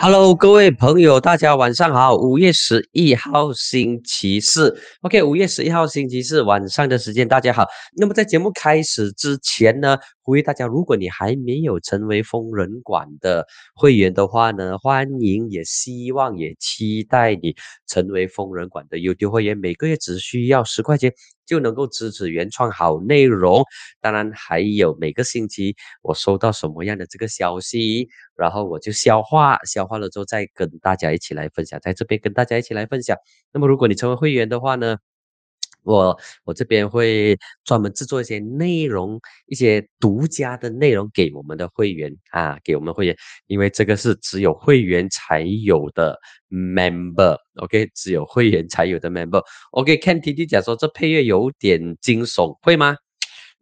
Hello，各位朋友，大家晚上好。五月十一号星期四，OK，五月十一号星期四晚上的时间，大家好。那么在节目开始之前呢，呼吁大家，如果你还没有成为疯人馆的会员的话呢，欢迎，也希望也期待你成为疯人馆的优优会员，每个月只需要十块钱。就能够支持原创好内容，当然还有每个星期我收到什么样的这个消息，然后我就消化，消化了之后再跟大家一起来分享，在这边跟大家一起来分享。那么如果你成为会员的话呢？我我这边会专门制作一些内容，一些独家的内容给我们的会员啊，给我们会员，因为这个是只有会员才有的 member，OK，只有会员才有的 member，OK，看 T T 讲说这配乐有点惊悚，会吗？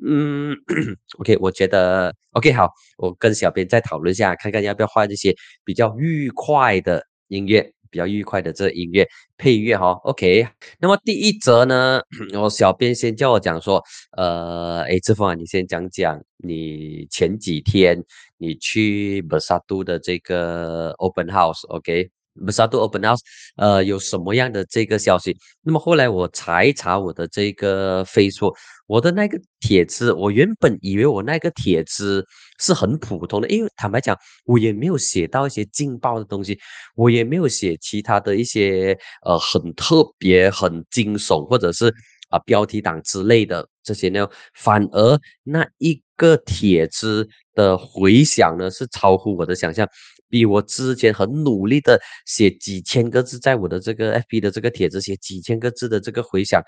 嗯，OK，我觉得 OK 好，我跟小编再讨论一下，看看要不要换一些比较愉快的音乐。比较愉快的这音乐配乐哈，OK。那么第一则呢，我小编先叫我讲说，呃，哎，志峰啊，你先讲讲你前几天你去布萨杜的这个 Open House，OK。萨杜 Open House，呃，有什么样的这个消息？那么后来我查一查我的这个 Facebook，我的那个帖子，我原本以为我那个帖子是很普通的，因为坦白讲，我也没有写到一些劲爆的东西，我也没有写其他的一些呃很特别、很惊悚或者是啊标题党之类的这些内容，反而那一个帖子的回响呢是超乎我的想象。比我之前很努力的写几千个字，在我的这个 FB 的这个帖子写几千个字的这个回响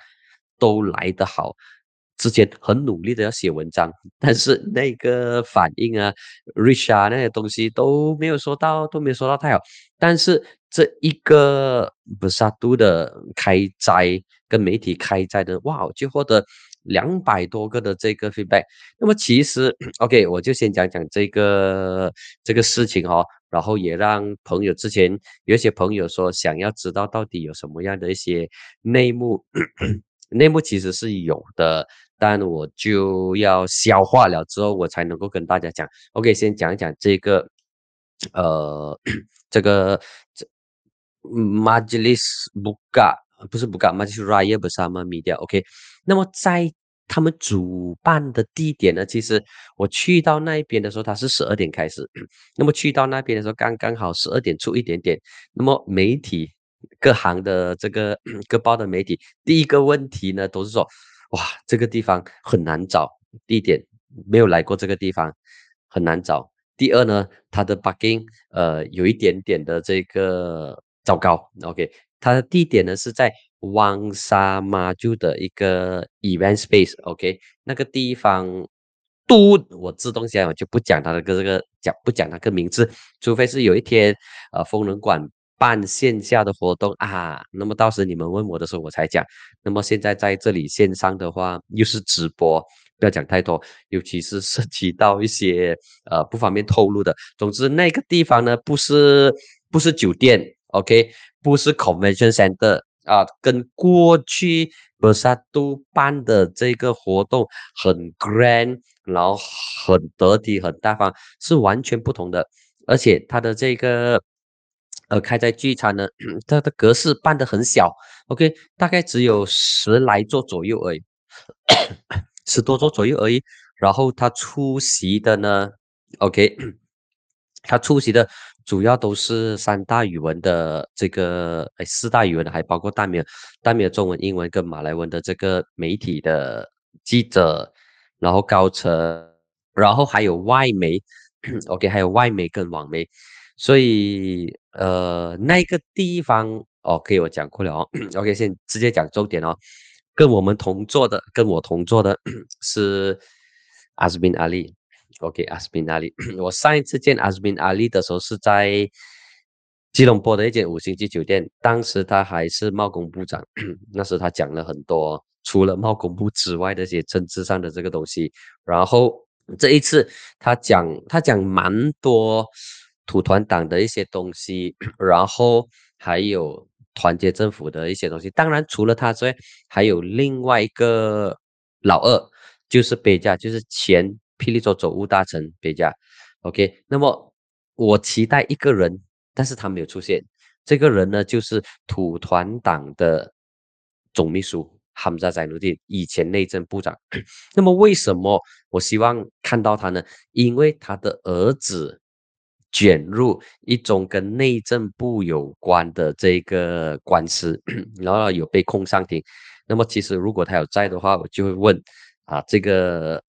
都来得好。之前很努力的要写文章，但是那个反应啊，reach 啊那些东西都没有收到，都没有收到太好。但是这一个不萨都的开斋跟媒体开斋的，哇，就获得两百多个的这个 feedback。那么其实 OK，我就先讲讲这个这个事情哈。然后也让朋友之前有些朋友说想要知道到底有什么样的一些内幕，内幕其实是有的，但我就要消化了之后我才能够跟大家讲。OK，先讲一讲这个，呃，这个这 Majlis Buka 不是 Buka，Majlis Raya bersama Media。OK，那么在他们主办的地点呢？其实我去到那一边的时候，它是十二点开始。那么去到那边的时候，刚刚好十二点出一点点。那么媒体各行的这个各报的媒体，第一个问题呢，都是说：哇，这个地方很难找地点，没有来过这个地方，很难找。第二呢，它的 parking 呃有一点点的这个糟糕。OK，它的地点呢是在。汪沙马就的一个 event space，OK，那个地方都我自动下我就不讲它的个这个讲不讲那个名字，除非是有一天呃风能馆办线下的活动啊，那么到时你们问我的时候我才讲。那么现在在这里线上的话又是直播，不要讲太多，尤其是涉及到一些呃不方便透露的。总之那个地方呢不是不是酒店，OK，不是 convention center。啊，跟过去博萨都办的这个活动很 grand，然后很得体、很大方，是完全不同的。而且它的这个呃开在聚餐呢，它的格式办的很小，OK，大概只有十来座左右而已，十多座左右而已。然后他出席的呢，OK，他出席的。主要都是三大语文的这个，哎，四大语文的，还包括大米、大米尔中文、英文跟马来文的这个媒体的记者，然后高层，然后还有外媒，OK，还有外媒跟网媒，所以呃，那个地方，OK，我讲过了哦，OK，先直接讲重点哦，跟我们同坐的，跟我同坐的 是阿斯宾阿里。OK，阿斯宾阿里，我上一次见阿斯宾阿里的时候是在吉隆坡的一间五星级酒店，当时他还是贸工部长，那时他讲了很多除了贸工部之外的一些政治上的这个东西。然后这一次他讲，他讲蛮多土团党的一些东西，然后还有团结政府的一些东西。当然，除了他之外，还有另外一个老二，就是贝加，就是前。霹雳州总务大臣别家，OK，那么我期待一个人但是他没有出现。这个人呢，就是土团党的总秘书哈姆扎宰努丁，以前内政部长。那么为什么我希望看到他呢？因为他的儿子卷入一种跟内政部有关的这个官司，然后有被控上庭。那么其实如果他有在的话，我就会问啊这个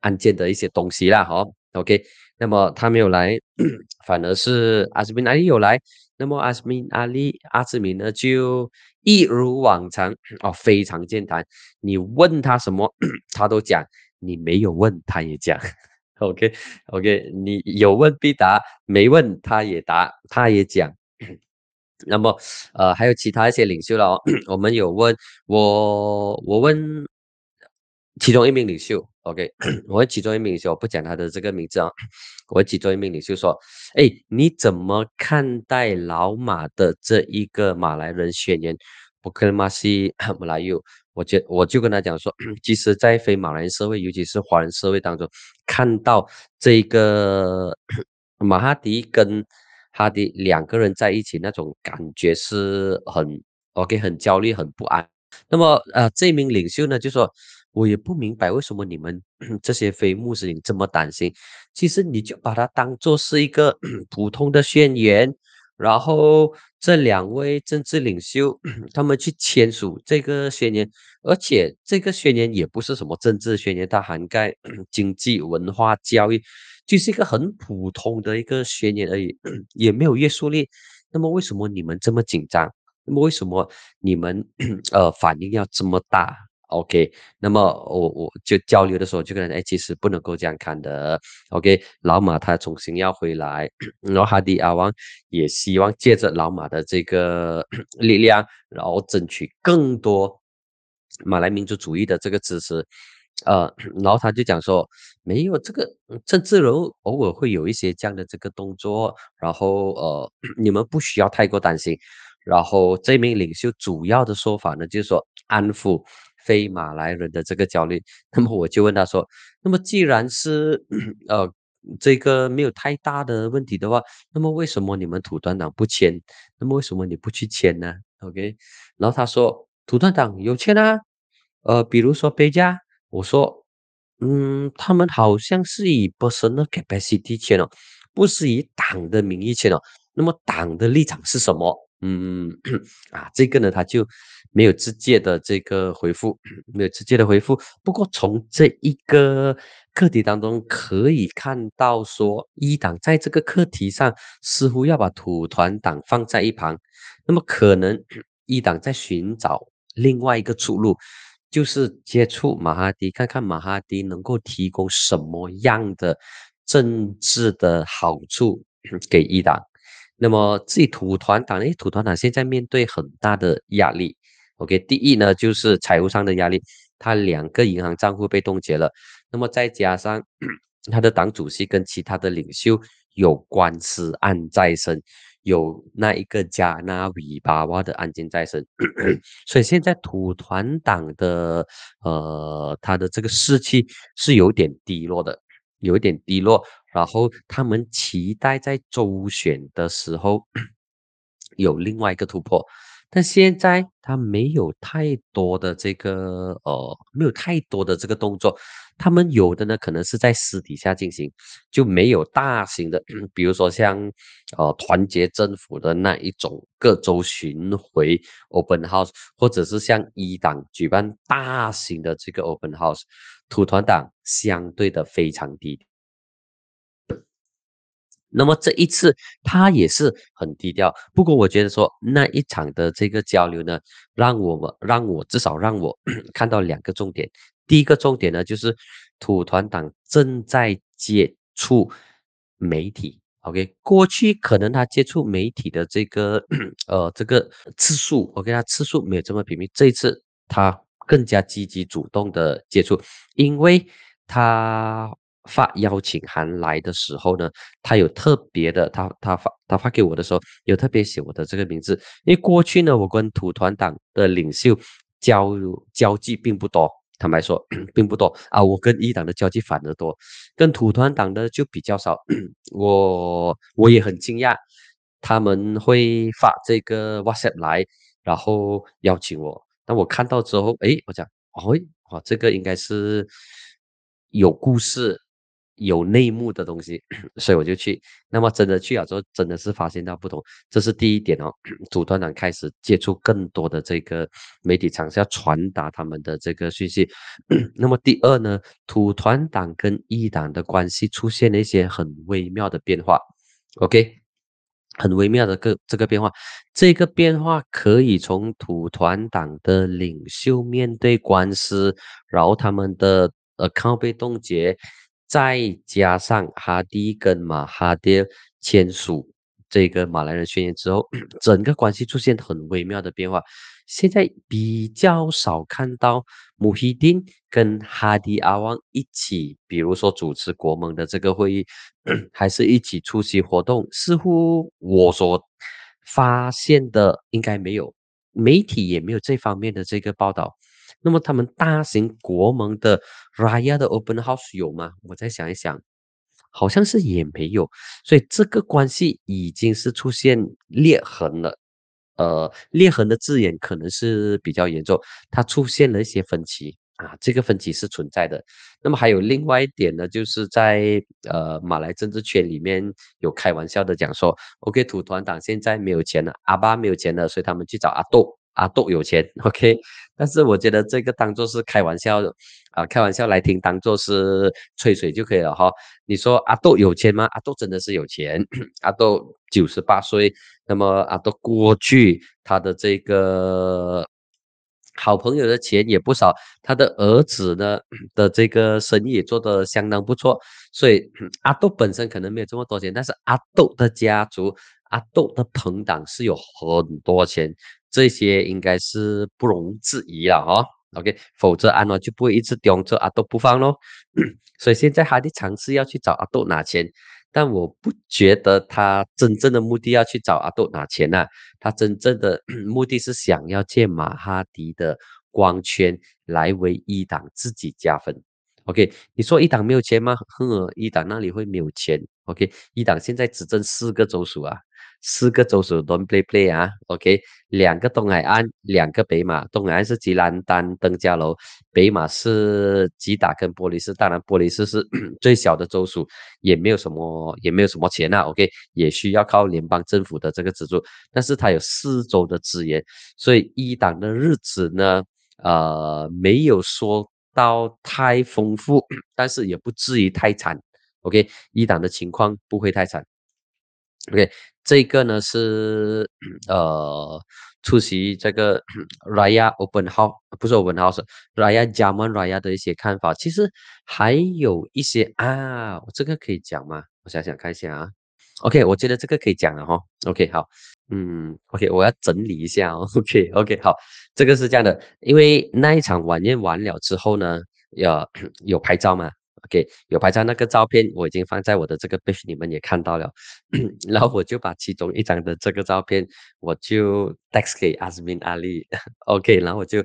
案件的一些东西啦，哈，OK。那么他没有来，反而是阿斯敏阿里有来。那么阿斯敏阿里阿斯敏呢，就一如往常哦，非常健谈。你问他什么，他都讲；你没有问，他也讲。OK OK，你有问必答，没问他也答，他也讲。那么呃，还有其他一些领袖了哦，我们有问我，我问其中一名领袖。OK，我其中一名领袖，我不讲他的这个名字啊。我其中一名领袖说：“哎，你怎么看待老马的这一个马来人宣言？不克马西 马来语？我就我就跟他讲说，其实，在非马来人社会，尤其是华人社会当中，看到这个 马哈迪跟哈迪两个人在一起，那种感觉是很 OK，很焦虑，很不安。那么，呃，这名领袖呢，就说。”我也不明白为什么你们 这些非穆斯林这么担心。其实你就把它当做是一个 普通的宣言，然后这两位政治领袖 他们去签署这个宣言，而且这个宣言也不是什么政治宣言，它涵盖经济、文化、教育，就是一个很普通的一个宣言而已，也没有约束力。那么为什么你们这么紧张？那么为什么你们呃反应要这么大？OK，那么我我就交流的时候就跟他哎，其实不能够这样看的。OK，老马他重新要回来，然后哈迪阿王也希望借着老马的这个 力量，然后争取更多马来民族主义的这个支持。呃，然后他就讲说，没有这个政治人偶尔会有一些这样的这个动作，然后呃，你们不需要太过担心。然后这名领袖主要的说法呢，就是说安抚。非马来人的这个焦虑，那么我就问他说：“那么既然是呃这个没有太大的问题的话，那么为什么你们土团党不签？那么为什么你不去签呢？”OK，然后他说：“土团党有签啊，呃，比如说贝加。”我说：“嗯，他们好像是以 personal capacity 签哦，不是以党的名义签哦。那么党的立场是什么？”嗯 啊，这个呢，他就没有直接的这个回复，没有直接的回复。不过从这一个课题当中可以看到，说一党在这个课题上似乎要把土团党放在一旁，那么可能 一党在寻找另外一个出路，就是接触马哈迪，看看马哈迪能够提供什么样的政治的好处 给一党。那么，自己土团党，诶，土团党现在面对很大的压力。OK，第一呢，就是财务上的压力，他两个银行账户被冻结了。那么再加上 他的党主席跟其他的领袖有官司案在身，有那一个加纳维巴瓦的案件在身，所以现在土团党的呃，他的这个士气是有点低落的，有一点低落。然后他们期待在周选的时候有另外一个突破，但现在他没有太多的这个呃，没有太多的这个动作。他们有的呢，可能是在私底下进行，就没有大型的，比如说像呃团结政府的那一种各州巡回 open house，或者是像一党举办大型的这个 open house，土团党相对的非常低。那么这一次他也是很低调，不过我觉得说那一场的这个交流呢，让我们让我至少让我 看到两个重点。第一个重点呢，就是土团党正在接触媒体。OK，过去可能他接触媒体的这个呃这个次数，OK，他次数没有这么频密。这一次他更加积极主动的接触，因为他。发邀请函来的时候呢，他有特别的，他他发他发给我的时候有特别写我的这个名字，因为过去呢，我跟土团党的领袖交交际并不多，坦白说 并不多啊，我跟一党的交际反而多，跟土团党的就比较少，我我也很惊讶，他们会发这个 WhatsApp 来，然后邀请我。那我看到之后，诶，我讲，哦，哦，这个应该是有故事。有内幕的东西，所以我就去。那么真的去了之后，真的是发现到不同。这是第一点哦。土团党开始接触更多的这个媒体场，是要传达他们的这个讯息。那么第二呢，土团党跟一党的关系出现了一些很微妙的变化。OK，很微妙的个这个变化，这个变化可以从土团党的领袖面对官司，然后他们的呃抗被冻结。再加上哈迪跟马哈迪签署这个马来人宣言之后，整个关系出现很微妙的变化。现在比较少看到穆希丁跟哈迪阿旺一起，比如说主持国盟的这个会议，还是一起出席活动。似乎我所发现的应该没有，媒体也没有这方面的这个报道。那么他们大型国盟的 Raya 的 Open House 有吗？我再想一想，好像是也没有，所以这个关系已经是出现裂痕了。呃，裂痕的字眼可能是比较严重，它出现了一些分歧啊，这个分歧是存在的。那么还有另外一点呢，就是在呃马来政治圈里面有开玩笑的讲说，OK，土团党现在没有钱了，阿巴没有钱了，所以他们去找阿豆。阿豆有钱，OK，但是我觉得这个当做是开玩笑啊，开玩笑来听，当做是吹水就可以了哈。你说阿豆有钱吗？阿豆真的是有钱，阿豆九十八岁，那么阿豆过去他的这个好朋友的钱也不少，他的儿子呢的这个生意也做得相当不错，所以阿豆本身可能没有这么多钱，但是阿豆的家族，阿豆的朋党是有很多钱。这些应该是不容置疑了哈，OK，否则安诺就不会一直盯着阿豆不放咯。所以现在哈迪尝试要去找阿豆拿钱，但我不觉得他真正的目的要去找阿豆拿钱呐，他真正的 目的是想要借马哈迪的光圈来为一党自己加分。OK，你说一党没有钱吗？哼，一党那里会没有钱？OK，一党现在只挣四个州属啊。四个州属都 play play 啊，OK，两个东海岸，两个北马。东海岸是吉兰丹、登嘉楼，北马是吉打跟玻璃斯。当然，玻璃斯是 最小的州属，也没有什么，也没有什么钱啊，OK，也需要靠联邦政府的这个资助。但是它有四州的资源，所以一党的日子呢，呃，没有说到太丰富，但是也不至于太惨，OK，一党的情况不会太惨，OK。这个呢是呃出席这个 Raya Open House，不是 Open House，Raya Jaman Raya 的一些看法。其实还有一些啊，我这个可以讲吗？我想想看一下啊。OK，我觉得这个可以讲了哈。OK，好，嗯，OK，我要整理一下哦。OK，OK，好，这个是这样的，因为那一场晚宴完了之后呢，要 有拍照嘛。OK，有拍照那个照片我已经放在我的这个 page，你们也看到了。然后我就把其中一张的这个照片，我就 text 给 Azmin Ali。OK，然后我就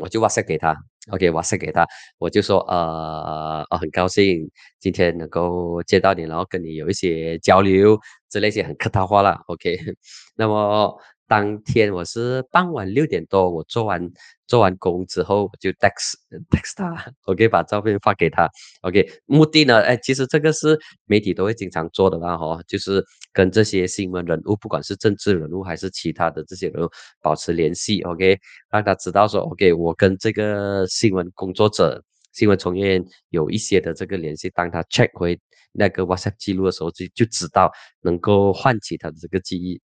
我就 WhatsApp 给他。OK，WhatsApp 给他，我就说呃，我很高兴今天能够见到你，然后跟你有一些交流之类些很客套话了。OK，那么。当天我是傍晚六点多，我做完做完工之后，我就 text text 他，OK，把照片发给他，OK，目的呢，哎，其实这个是媒体都会经常做的啦，哈，就是跟这些新闻人物，不管是政治人物还是其他的这些人物保持联系，OK，让他知道说，OK，我跟这个新闻工作者、新闻从业员有一些的这个联系，当他 check 回那个 WhatsApp 记录的时候，就就知道能够唤起他的这个记忆。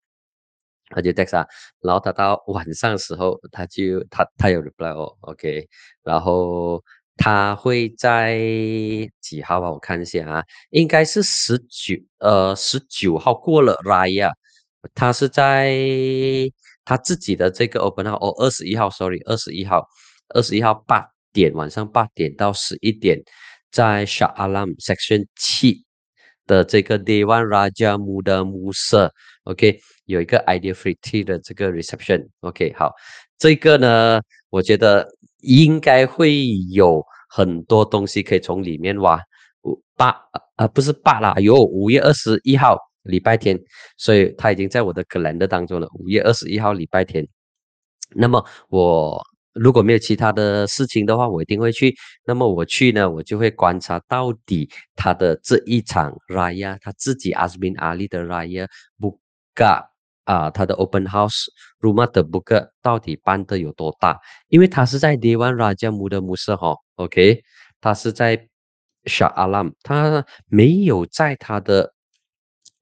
他就 text 啊，然后他到晚上的时候，他就他他有 reply 哦，OK，然后他会在几号啊？我看一下啊，应该是十九呃十九号过了 Raya，他是在他自己的这个 open 号哦，二十一号，sorry，二十一号，二十一号八点晚上八点到十一点，在 Shah Alam Section 七的这个 Dewan Raja Muda Musa，OK。有一个 idea free tea 的这个 reception，OK，好，这个呢，我觉得应该会有很多东西可以从里面挖。八啊，不是八啦，有五月二十一号礼拜天，所以他已经在我的 calendar 当中了。五月二十一号礼拜天，那么我如果没有其他的事情的话，我一定会去。那么我去呢，我就会观察到底他的这一场 Raya，他自己 Asmin Ali 的 Raya buka 啊，他的 Open House room 的 book 到底办的有多大？因为他是在 Dewan Raja Muda Musa 哈，OK，他是在 Shah Alam，他没有在他的。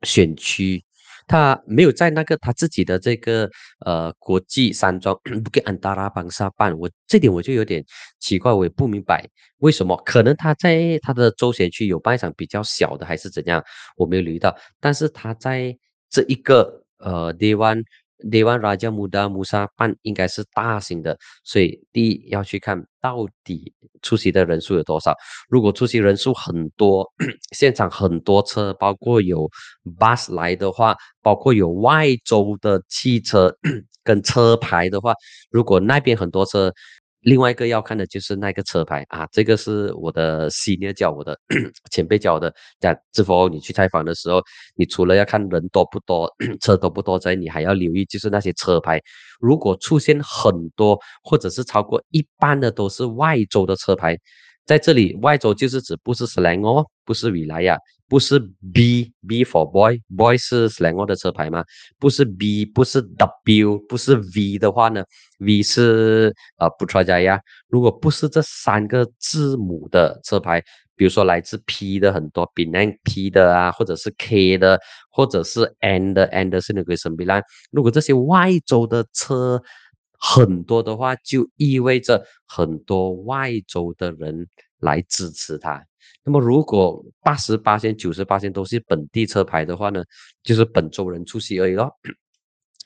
选区，他没有在那个他自己的这个呃国际山庄 不给安达拉邦沙办，我这点我就有点奇怪，我也不明白为什么，可能他在他的周选区有办一场比较小的，还是怎样，我没有留意到，但是他在这一个呃 Day One。d e w a n Raja Muda Musa 办应该是大型的，所以第一要去看到底出席的人数有多少。如果出席人数很多，现场很多车，包括有 bus 来的话，包括有外州的汽车 跟车牌的话，如果那边很多车。另外一个要看的就是那个车牌啊，这个是我的 senior 教我的前辈教的。在之后你去采访的时候，你除了要看人多不多、车多不多之外，你还要留意就是那些车牌。如果出现很多或者是超过一半的都是外州的车牌，在这里外州就是指不是 Selangor，不是米莱亚。不是 B B for boy，boy 是两个的车牌吗？不是 B，不是 W，不是 V 的话呢？V 是呃不出家呀。如果不是这三个字母的车牌，比如说来自 P 的很多 b e n P 的啊，或者是 K 的，或者是 N 的，N 的是那个什么啦？如果这些外州的车很多的话，就意味着很多外州的人来支持他。那么，如果八十八线、九十八线都是本地车牌的话呢，就是本州人出席而已咯，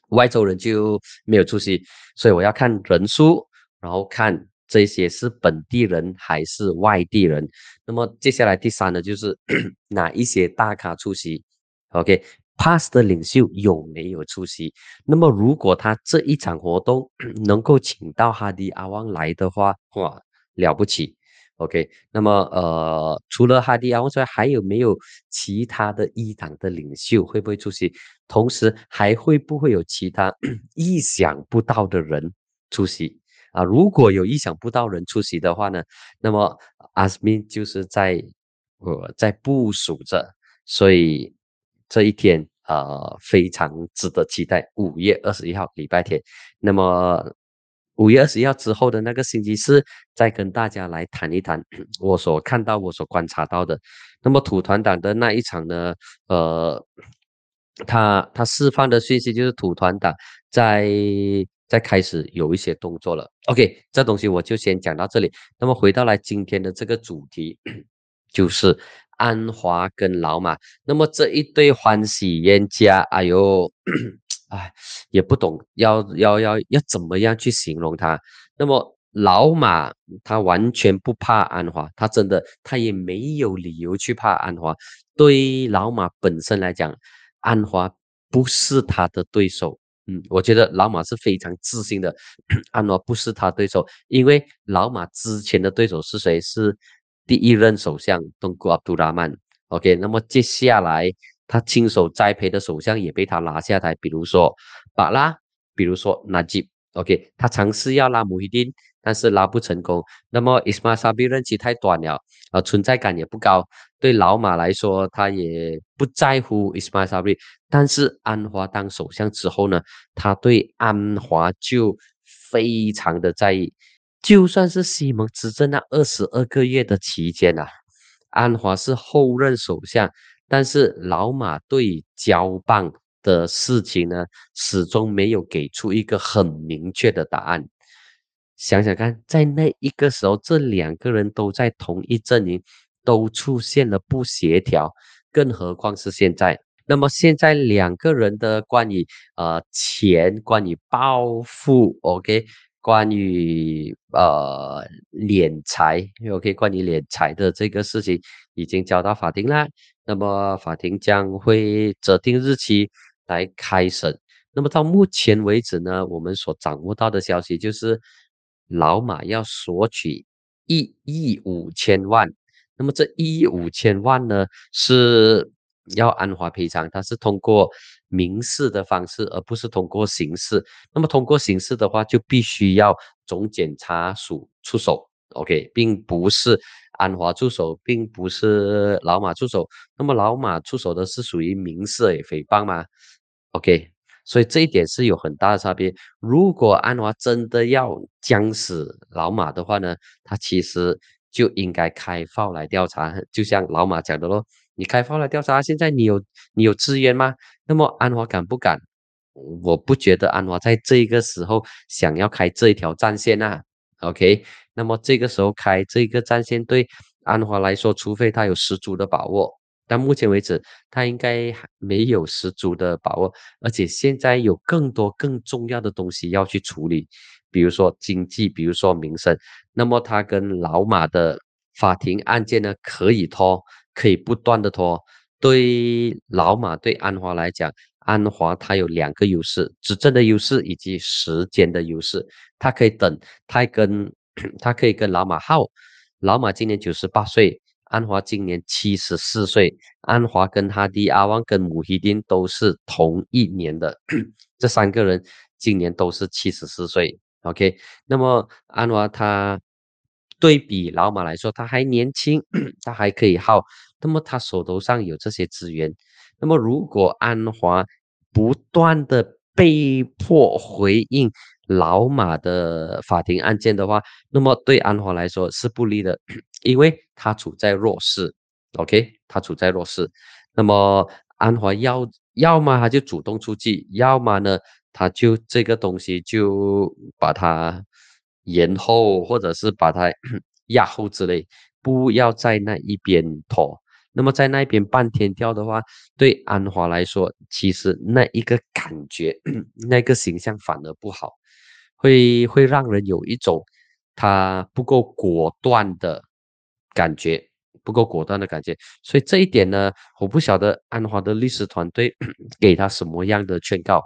外州人就没有出席。所以我要看人数，然后看这些是本地人还是外地人。那么接下来第三呢，就是 哪一些大咖出席？OK，Pass 的领袖有没有出席？那么如果他这一场活动 能够请到哈迪阿旺来的话，哇，了不起！OK，那么呃，除了哈迪阿旺之外，还有没有其他的一党的领袖会不会出席？同时还会不会有其他 意想不到的人出席啊？如果有意想不到人出席的话呢，那么阿斯敏就是在呃在部署着，所以这一天呃非常值得期待。五月二十一号礼拜天，那么。五月二十一号之后的那个星期四，再跟大家来谈一谈 我所看到、我所观察到的。那么土团党的那一场呢？呃，他他释放的讯息就是土团党在在开始有一些动作了。OK，这东西我就先讲到这里。那么回到来今天的这个主题，就是安华跟老马。那么这一对欢喜冤家，哎呦！哎，也不懂要要要要怎么样去形容他。那么老马他完全不怕安华，他真的他也没有理由去怕安华。对老马本身来讲，安华不是他的对手。嗯，我觉得老马是非常自信的，安华不是他对手，因为老马之前的对手是谁？是第一任首相东古阿杜拉曼。OK，那么接下来。他亲手栽培的首相也被他拉下台，比如说巴拉，比如说纳吉，OK，他尝试要拉穆伊丁，但是拉不成功。那么伊斯马沙比任期太短了，啊，存在感也不高。对老马来说，他也不在乎伊斯马沙比。但是安华当首相之后呢，他对安华就非常的在意。就算是西蒙执政那二十二个月的期间啊，安华是后任首相。但是老马对交棒的事情呢，始终没有给出一个很明确的答案。想想看，在那一个时候，这两个人都在同一阵营，都出现了不协调，更何况是现在。那么现在两个人的关于呃钱，关于报复，OK。关于呃敛财因为，OK，关于敛财的这个事情已经交到法庭了。那么法庭将会择定日期来开审。那么到目前为止呢，我们所掌握到的消息就是，老马要索取一亿五千万。那么这一亿五千万呢，是要安华赔偿，他是通过民事的方式，而不是通过刑事。那么通过刑事的话，就必须要总检察署出手，OK，并不是安华出手，并不是老马出手。那么老马出手的是属于民事诽谤吗？OK，所以这一点是有很大的差别。如果安华真的要将死老马的话呢，他其实就应该开放来调查，就像老马讲的咯。你开放了调查，现在你有你有资源吗？那么安华敢不敢？我不觉得安华在这个时候想要开这一条战线呐。OK，那么这个时候开这个战线对安华来说，除非他有十足的把握，但目前为止他应该没有十足的把握，而且现在有更多更重要的东西要去处理，比如说经济，比如说民生。那么他跟老马的法庭案件呢，可以拖。可以不断的拖，对老马对安华来讲，安华他有两个优势：执政的优势以及时间的优势。他可以等，他跟他可以跟老马耗。老马今年九十八岁，安华今年七十四岁。安华跟哈迪阿旺跟姆希丁都是同一年的，这三个人今年都是七十四岁。OK，那么安华他。对比老马来说，他还年轻，他还可以耗。那么他手头上有这些资源。那么如果安华不断的被迫回应老马的法庭案件的话，那么对安华来说是不利的，因为他处在弱势。OK，他处在弱势。那么安华要要么他就主动出击，要么呢他就这个东西就把他。延后，或者是把它 压后之类，不要在那一边拖。那么在那边半天跳的话，对安华来说，其实那一个感觉，那个形象反而不好，会会让人有一种他不够果断的感觉，不够果断的感觉。所以这一点呢，我不晓得安华的律师团队 给他什么样的劝告。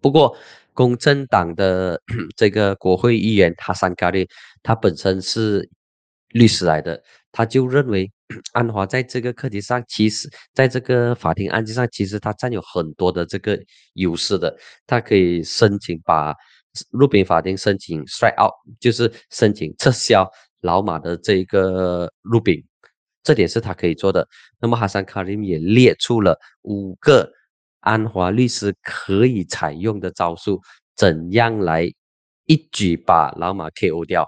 不过。公正党的 这个国会议员哈桑卡利，他本身是律师来的，他就认为 安华在这个课题上，其实在这个法庭案件上，其实他占有很多的这个优势的，他可以申请把入禀法庭申请 strike out，就是申请撤销老马的这个入禀，这点是他可以做的。那么哈桑卡利也列出了五个。安华律师可以采用的招数，怎样来一举把老马 KO 掉？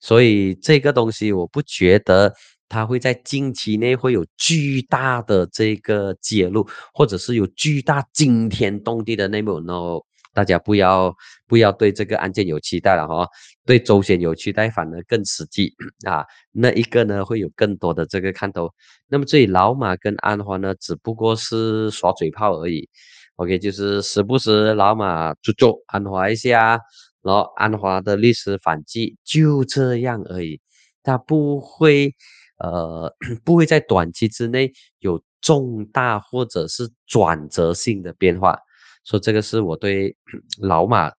所以这个东西我不觉得他会在近期内会有巨大的这个揭露，或者是有巨大惊天动地的内幕。然后大家不要不要对这个案件有期待了哈，对周旋有期待反而更实际啊。那一个呢会有更多的这个看头。那么，这里老马跟安华呢，只不过是耍嘴炮而已。OK，就是时不时老马就做安华一下，然后安华的律师反击，就这样而已。他不会，呃，不会在短期之内有重大或者是转折性的变化。说这个是我对 老马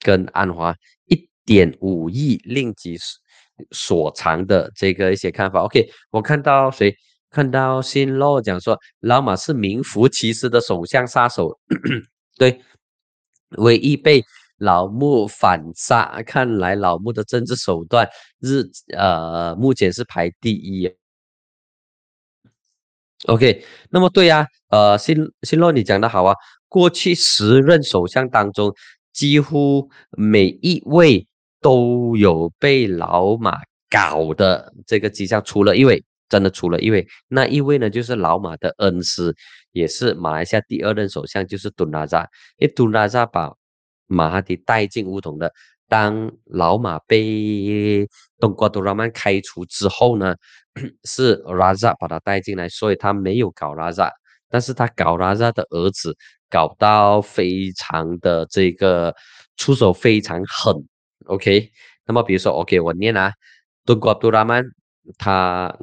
跟安华一点五亿令吉。所藏的这个一些看法，OK，我看到谁？看到新洛讲说老马是名副其实的首相杀手，对，唯一被老穆反杀，看来老穆的政治手段日呃目前是排第一，OK，那么对呀，呃新新洛你讲的好啊，过去十任首相当中，几乎每一位。都有被老马搞的这个迹象，除了一位，真的除了一位，那一位呢，就是老马的恩师，也是马来西亚第二任首相，就是敦拉扎。因为敦拉扎把马哈迪带进乌统的，当老马被东瓜多拉曼开除之后呢，是拉扎把他带进来，所以他没有搞拉扎，但是他搞拉扎的儿子，搞到非常的这个出手非常狠。OK，那么比如说，OK，我念啊，敦国杜拉曼，他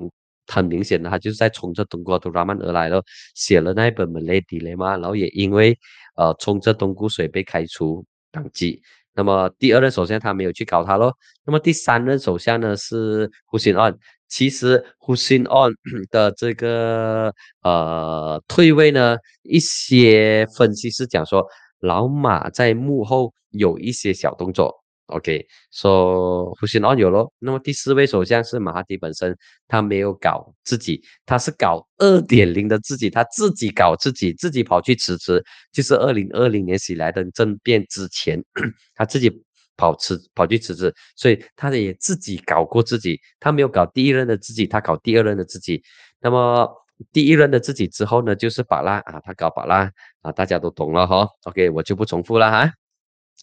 很明显的，他就是在冲着敦国杜拉曼而来了，写了那一本《门雷底雷嘛，然后也因为呃冲着东姑水被开除党籍。那么第二任首相他没有去搞他咯，那么第三任首相呢是胡锡安，其实 Hussein On 的这个呃退位呢，一些分析师讲说，老马在幕后有一些小动作。OK，说 Hussein On 有咯。那么第四位首相是马哈迪本身，他没有搞自己，他是搞二点零的自己，他自己搞自己，自己跑去辞职，就是二零二零年喜来登政变之前，他自己。跑辞跑去辞职，所以他也自己搞过自己，他没有搞第一任的自己，他搞第二任的自己。那么第一任的自己之后呢，就是巴拉啊，他搞巴拉啊，大家都懂了哈。OK，我就不重复了哈。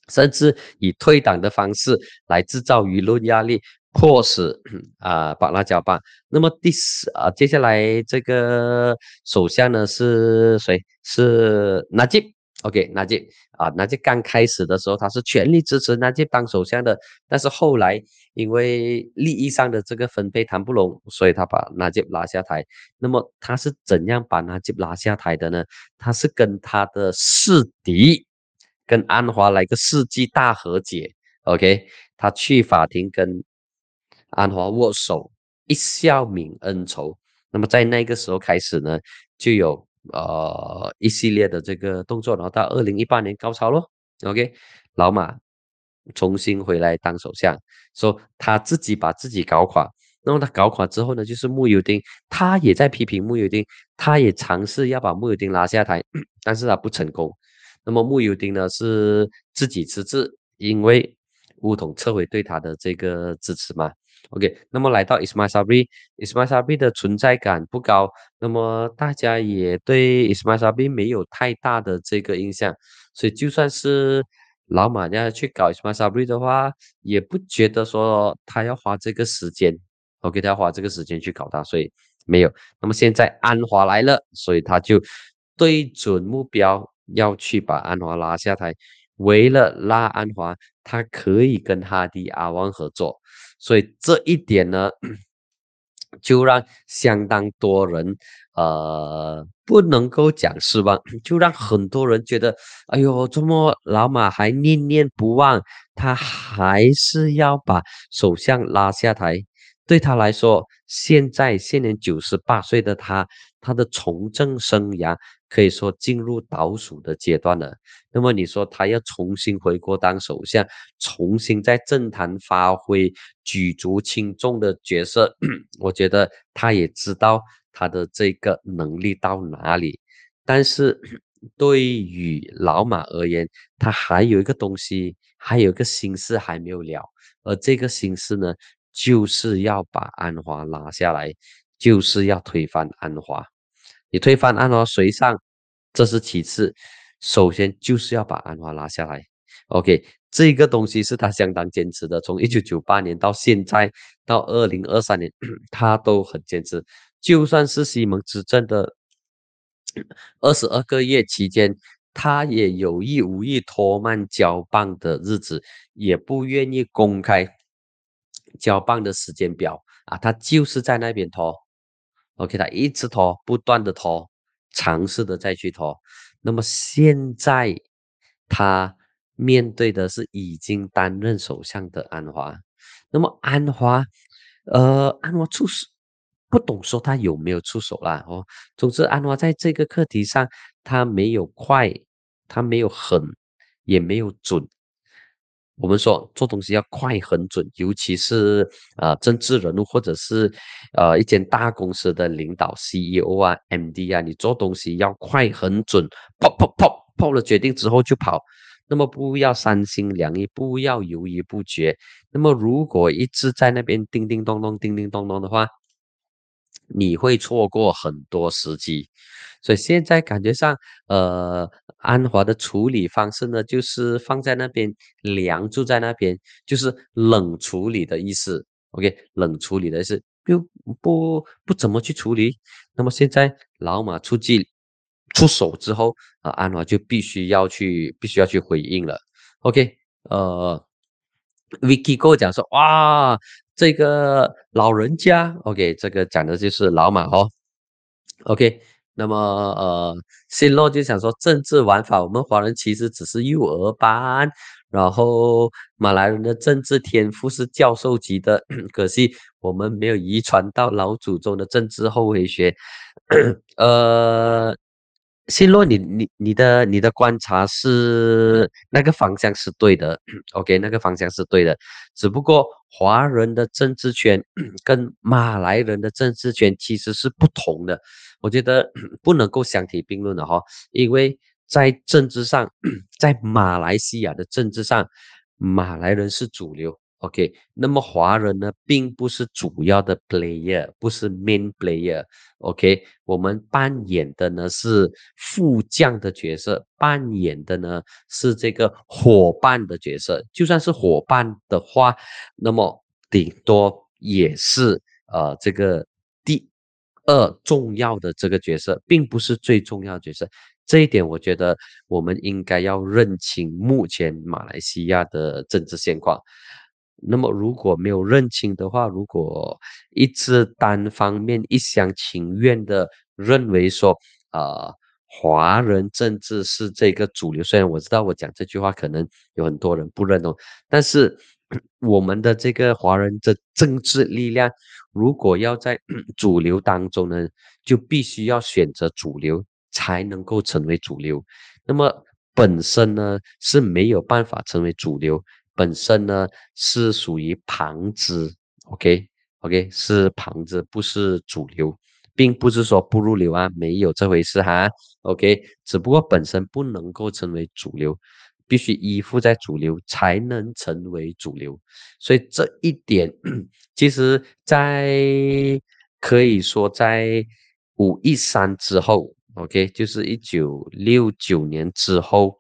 甚至以退党的方式来制造舆论压力，迫使 啊巴拉交棒。那么第四啊，接下来这个首相呢是谁？是纳吉。OK，那吉啊，那吉刚开始的时候他是全力支持那吉当首相的，但是后来因为利益上的这个分配谈不拢，所以他把那吉拉下台。那么他是怎样把那吉拉下台的呢？他是跟他的世敌，跟安华来个世纪大和解。OK，他去法庭跟安华握手，一笑泯恩仇。那么在那个时候开始呢，就有。呃，一系列的这个动作，然后到二零一八年高潮咯。OK，老马重新回来当首相，说他自己把自己搞垮。那么他搞垮之后呢，就是穆尤丁，他也在批评穆尤丁，他也尝试要把穆尤丁拉下台，但是他不成功。那么穆尤丁呢是自己辞职，因为乌统撤回对他的这个支持嘛。OK，那么来到 Isma Sabri，Isma Sabri 的存在感不高，那么大家也对 Isma Sabri 没有太大的这个印象，所以就算是老马要去搞 Isma Sabri 的话，也不觉得说他要花这个时间，OK，他要花这个时间去搞他，所以没有。那么现在安华来了，所以他就对准目标要去把安华拉下台，为了拉安华，他可以跟哈迪阿旺合作。所以这一点呢，就让相当多人，呃，不能够讲失望，就让很多人觉得，哎呦，这么老马还念念不忘，他还是要把首相拉下台。对他来说，现在现年九十八岁的他，他的从政生涯可以说进入倒数的阶段了。那么你说他要重新回国当首相，重新在政坛发挥举足轻重的角色，我觉得他也知道他的这个能力到哪里。但是对于老马而言，他还有一个东西，还有一个心事还没有了，而这个心事呢？就是要把安华拉下来，就是要推翻安华。你推翻安华谁上？这是其次，首先就是要把安华拉下来。OK，这个东西是他相当坚持的，从一九九八年到现在到二零二三年，他都很坚持。就算是西蒙执政的 二十二个月期间，他也有意无意拖慢交棒的日子，也不愿意公开。交棒的时间表啊，他就是在那边拖，OK，他一直拖，不断的拖，尝试的再去拖。那么现在他面对的是已经担任首相的安华，那么安华，呃，安华出手不懂说他有没有出手啦哦。总之，安华在这个课题上，他没有快，他没有狠，也没有准。我们说做东西要快很准，尤其是呃政治人物或者是呃一间大公司的领导 CEO 啊、MD 啊，你做东西要快很准，砰砰砰砰了决定之后就跑，那么不要三心两意，不要犹豫不决。那么如果一直在那边叮叮咚咚、叮叮咚咚的话，你会错过很多时机。所以现在感觉上，呃。安华的处理方式呢，就是放在那边，凉住在那边，就是冷处理的意思。OK，冷处理的意思，不不不怎么去处理。那么现在老马出击出手之后啊，安华就必须要去，必须要去回应了。OK，呃，Vicky 跟我讲说，哇，这个老人家，OK，这个讲的就是老马哦。OK。那么，呃，新洛就想说，政治玩法，我们华人其实只是幼儿班。然后马来人的政治天赋是教授级的，可惜我们没有遗传到老祖宗的政治后回学。呃，新洛，你你你的你的观察是那个方向是对的，OK，那个方向是对的，只不过华人的政治圈跟马来人的政治圈其实是不同的，我觉得不能够相提并论的哈，因为。在政治上，在马来西亚的政治上，马来人是主流，OK。那么华人呢，并不是主要的 player，不是 main player，OK。我们扮演的呢是副将的角色，扮演的呢是这个伙伴的角色。就算是伙伴的话，那么顶多也是呃这个第二重要的这个角色，并不是最重要的角色。这一点，我觉得我们应该要认清目前马来西亚的政治现况。那么，如果没有认清的话，如果一直单方面一厢情愿的认为说，啊，华人政治是这个主流，虽然我知道我讲这句话可能有很多人不认同，但是 我们的这个华人的政治力量，如果要在 主流当中呢，就必须要选择主流。才能够成为主流，那么本身呢是没有办法成为主流，本身呢是属于旁支，OK OK 是旁支，不是主流，并不是说不入流啊，没有这回事哈，OK，只不过本身不能够成为主流，必须依附在主流才能成为主流，所以这一点其实，在可以说在五一三之后。OK，就是一九六九年之后，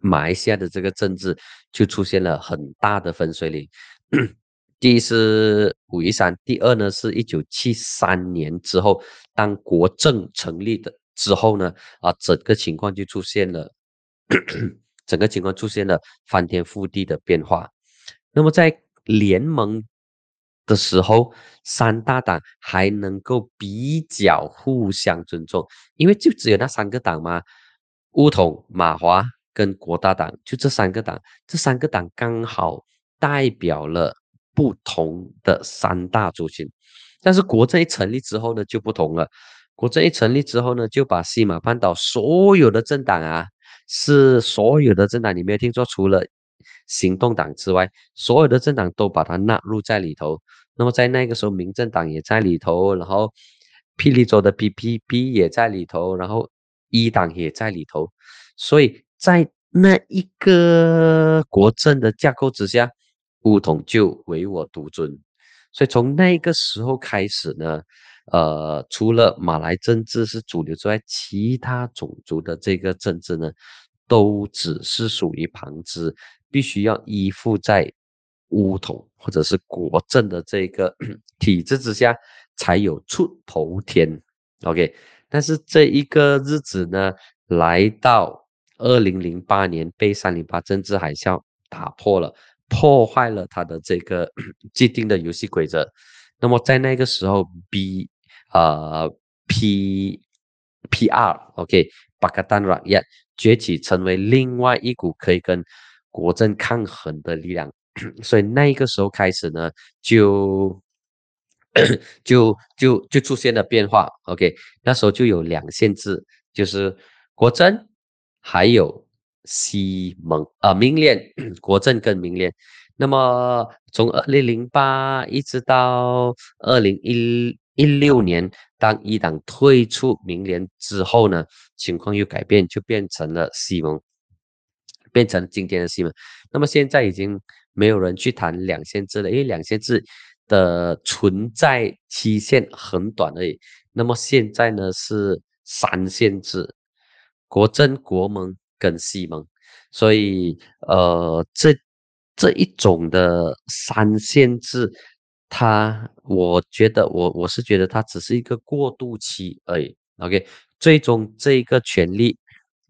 马来西亚的这个政治就出现了很大的分水岭。第一是五一三，第二呢是一九七三年之后，当国政成立的之后呢，啊，整个情况就出现了，整个情况出现了翻天覆地的变化。那么在联盟。的时候，三大党还能够比较互相尊重，因为就只有那三个党嘛，乌统、马华跟国大党，就这三个党，这三个党刚好代表了不同的三大族群。但是国政一成立之后呢，就不同了。国政一成立之后呢，就把西马半岛所有的政党啊，是所有的政党，你没有听错，除了行动党之外，所有的政党都把它纳入在里头。那么在那个时候，民政党也在里头，然后霹雳州的 PPP 也在里头，然后一党也在里头，所以在那一个国政的架构之下，乌统就唯我独尊。所以从那个时候开始呢，呃，除了马来政治是主流之外，其他种族的这个政治呢，都只是属于旁支，必须要依附在。乌统或者是国政的这个 体制之下，才有出头天。OK，但是这一个日子呢，来到二零零八年，被三零八政治海啸打破了，破坏了他的这个 既定的游戏规则。那么在那个时候，B 呃 P P R OK，巴格丹软业崛起，成为另外一股可以跟国政抗衡的力量。所以那个时候开始呢，就 就就就出现了变化。OK，那时候就有两限制，就是国政还有西蒙啊，明联国政跟明联。那么从二零零八一直到二零一一六年，当一党退出明联之后呢，情况又改变，就变成了西蒙，变成今天的西蒙。那么现在已经。没有人去谈两线制了，因为两线制的存在期限很短而已。那么现在呢是三线制，国政、国盟跟西盟，所以呃这这一种的三线制，它我觉得我我是觉得它只是一个过渡期而已。OK，最终这个权利，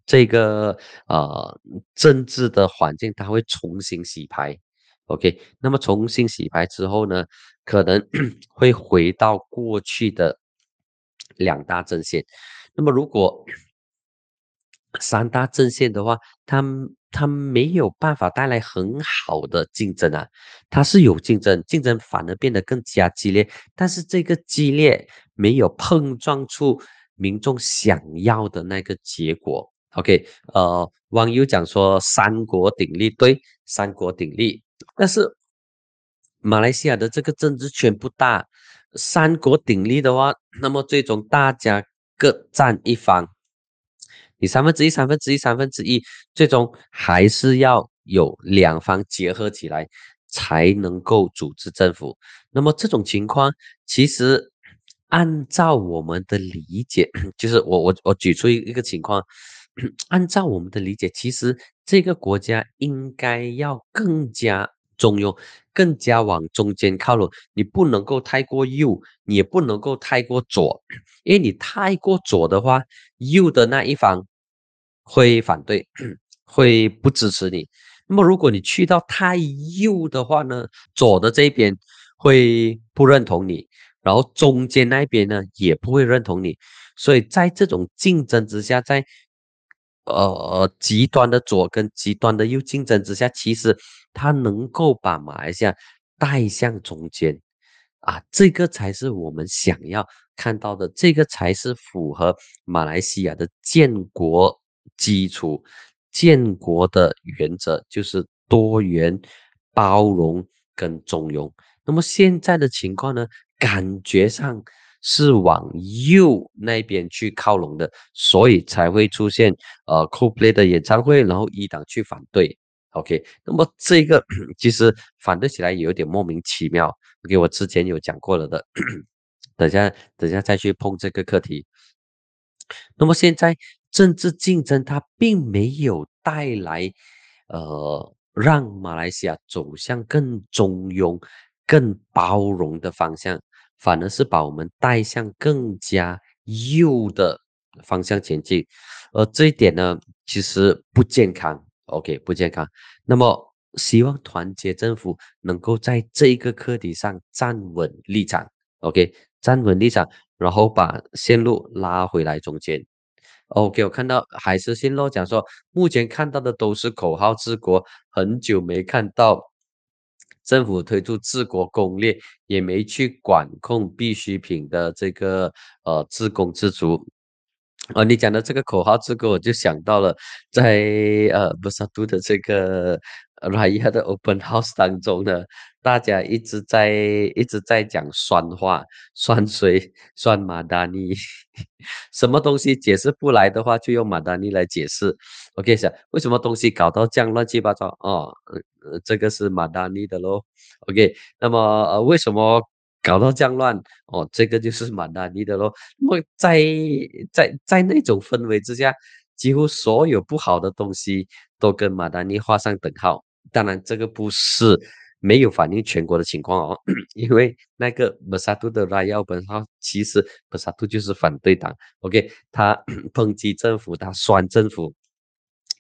这个呃政治的环境，它会重新洗牌。OK，那么重新洗牌之后呢，可能 会回到过去的两大阵线。那么如果三大阵线的话，它它没有办法带来很好的竞争啊，它是有竞争，竞争反而变得更加激烈，但是这个激烈没有碰撞出民众想要的那个结果。OK，呃，网友讲说三国鼎立，对，三国鼎立，但是马来西亚的这个政治圈不大，三国鼎立的话，那么最终大家各占一方。你三分之一、三分之一、三分之一，最终还是要有两方结合起来，才能够组织政府。那么这种情况，其实按照我们的理解，就是我我我举出一一个情况，按照我们的理解，其实这个国家应该要更加中庸，更加往中间靠拢。你不能够太过右，你也不能够太过左，因为你太过左的话，右的那一方。会反对，会不支持你。那么，如果你去到太右的话呢，左的这边会不认同你，然后中间那边呢也不会认同你。所以在这种竞争之下，在呃极端的左跟极端的右竞争之下，其实它能够把马来西亚带向中间啊，这个才是我们想要看到的，这个才是符合马来西亚的建国。基础建国的原则就是多元、包容跟中庸。那么现在的情况呢，感觉上是往右那边去靠拢的，所以才会出现呃 Coldplay 的演唱会，然后一党去反对。OK，那么这个 其实反对起来也有点莫名其妙。OK，我之前有讲过了的，等下等下再去碰这个课题。那么现在。政治竞争它并没有带来，呃，让马来西亚走向更中庸、更包容的方向，反而是把我们带向更加右的方向前进。而这一点呢，其实不健康。OK，不健康。那么，希望团结政府能够在这一个课题上站稳立场。OK，站稳立场，然后把线路拉回来中间。OK，我看到海思新路讲说，目前看到的都是口号治国，很久没看到政府推出治国攻略，也没去管控必需品的这个呃自供自足。哦，你讲的这个口号治国，我就想到了在呃布萨杜的这个 Raya 的 Open House 当中呢。大家一直在一直在讲酸话，酸水酸马达尼，什么东西解释不来的话，就用马达尼来解释。OK，想为什么东西搞到这样乱七八糟？哦，这个是马达尼的喽。OK，那么呃，为什么搞到这样乱？哦，这个就是马达尼的喽。那么在在在那种氛围之下，几乎所有不好的东西都跟马达尼画上等号。当然，这个不是。没有反映全国的情况哦，因为那个马萨杜的拉要本号，其实马萨杜就是反对党。OK，他 抨击政府，他酸政府，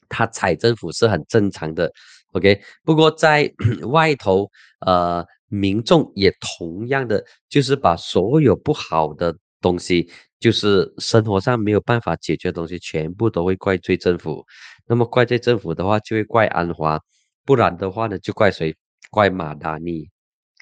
他踩政府是很正常的。OK，不过在 外头，呃，民众也同样的，就是把所有不好的东西，就是生活上没有办法解决的东西，全部都会怪罪政府。那么怪罪政府的话，就会怪安华，不然的话呢，就怪谁？怪马达尼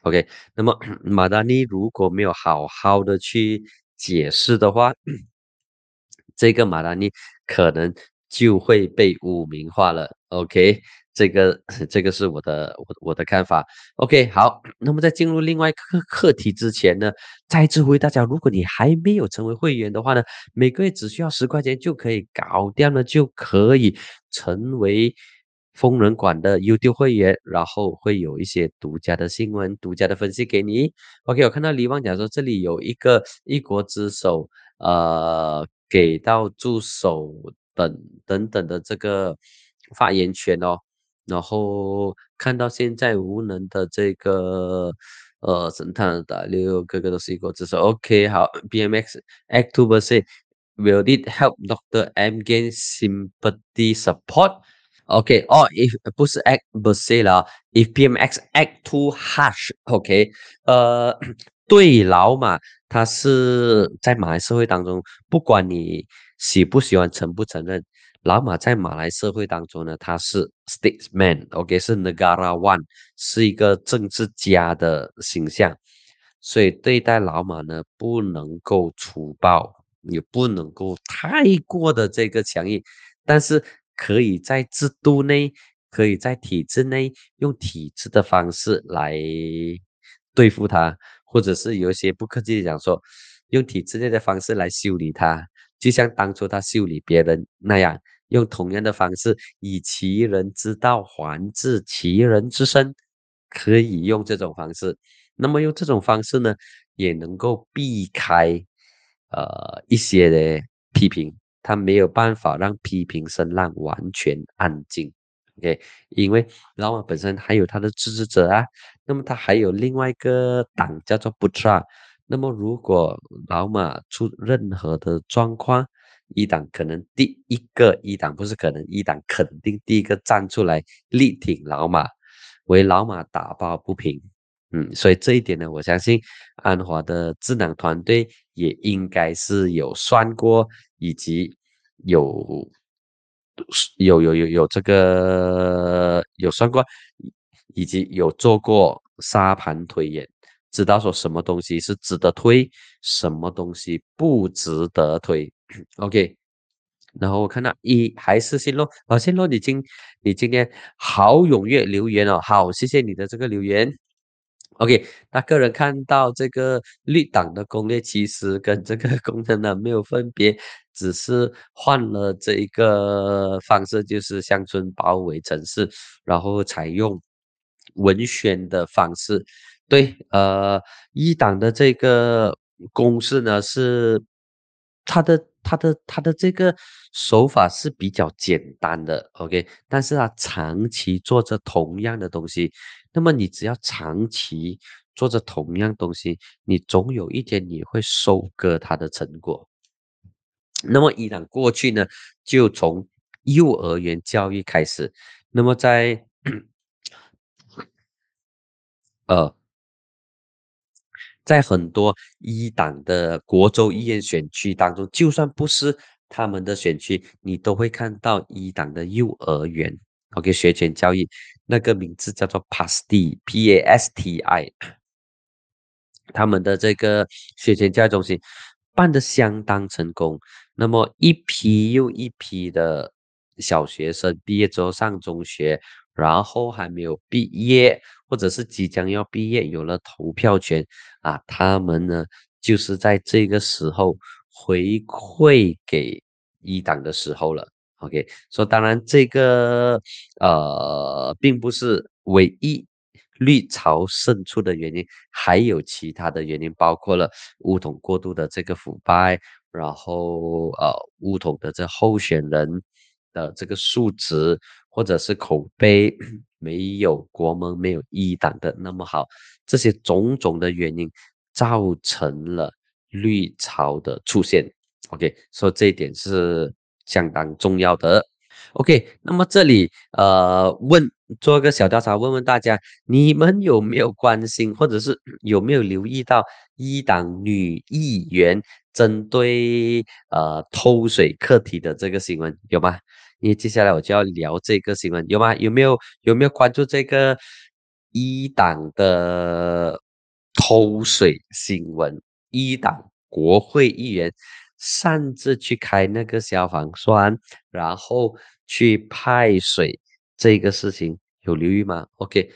，OK，那么 马达尼如果没有好好的去解释的话，这个马达尼可能就会被污名化了，OK，这个 这个是我的我我的看法，OK，好，那么在进入另外课课题之前呢，再次呼吁大家，如果你还没有成为会员的话呢，每个月只需要十块钱就可以搞掉了，就可以成为。疯人馆的 YouTube 会员，然后会有一些独家的新闻、独家的分析给你。OK，我看到李旺讲说这里有一个一国之首，呃，给到助手等等等的这个发言权哦。然后看到现在无能的这个呃神探的六个个都是一国之首。OK，好，BMX October say，Will it help Doctor M gain sympathy support？OK，哦，if，不是 act per se 啦，if PMX act too harsh，OK，呃，对老马他是在马来社会当中，不管你喜不喜欢、承不承认，老马在马来社会当中呢，他是 statesman，OK，是 negara one，是一个政治家的形象，所以对待老马呢，不能够粗暴，也不能够太过的这个强硬，但是可以在制度内，可以在体制内，用体制的方式来对付他。或者是有一些不客气的讲说，用体制内的方式来修理他，就像当初他修理别人那样，用同样的方式，以其人之道还治其人之身，可以用这种方式。那么用这种方式呢，也能够避开呃一些的批评，他没有办法让批评声浪完全安静。OK，因为老马本身还有他的支持者啊。那么他还有另外一个党叫做 Putra，那么如果老马出任何的状况，一党可能第一个一党不是可能一党肯定第一个站出来力挺老马，为老马打抱不平。嗯，所以这一点呢，我相信安华的智囊团队也应该是有算过，以及有有有有有这个有算过。以及有做过沙盘推演，知道说什么东西是值得推，什么东西不值得推。OK，然后我看到一还是新洛，啊，新洛你今你今天好踊跃留言哦，好，谢谢你的这个留言。OK，那个人看到这个绿党的攻略其实跟这个 工程呢没有分别，只是换了这一个方式，就是乡村包围城市，然后采用。文宣的方式，对，呃，一党的这个公式呢是，他的他的他的这个手法是比较简单的，OK，但是他长期做着同样的东西，那么你只要长期做着同样东西，你总有一天你会收割他的成果。那么伊朗过去呢，就从幼儿园教育开始，那么在。呃，在很多一党的国州议院选区当中，就算不是他们的选区，你都会看到一党的幼儿园。OK，学前教育那个名字叫做 PAST，P-A-S-T-I，他们的这个学前教育中心办的相当成功。那么一批又一批的小学生毕业之后上中学，然后还没有毕业。或者是即将要毕业，有了投票权啊，他们呢就是在这个时候回馈给一党的时候了。OK，说当然这个呃并不是唯一绿潮胜出的原因，还有其他的原因，包括了乌统过度的这个腐败，然后呃乌统的这候选人的这个素质或者是口碑。没有国盟，没有一党的那么好，这些种种的原因造成了绿潮的出现。OK，说这一点是相当重要的。OK，那么这里呃问做个小调查，问问大家，你们有没有关心，或者是有没有留意到一党女议员针对呃偷水课题的这个新闻，有吗？因为接下来我就要聊这个新闻，有吗？有没有有没有关注这个一党的偷水新闻？一党国会议员擅自去开那个消防栓，然后去派水，这个事情有留意吗？OK，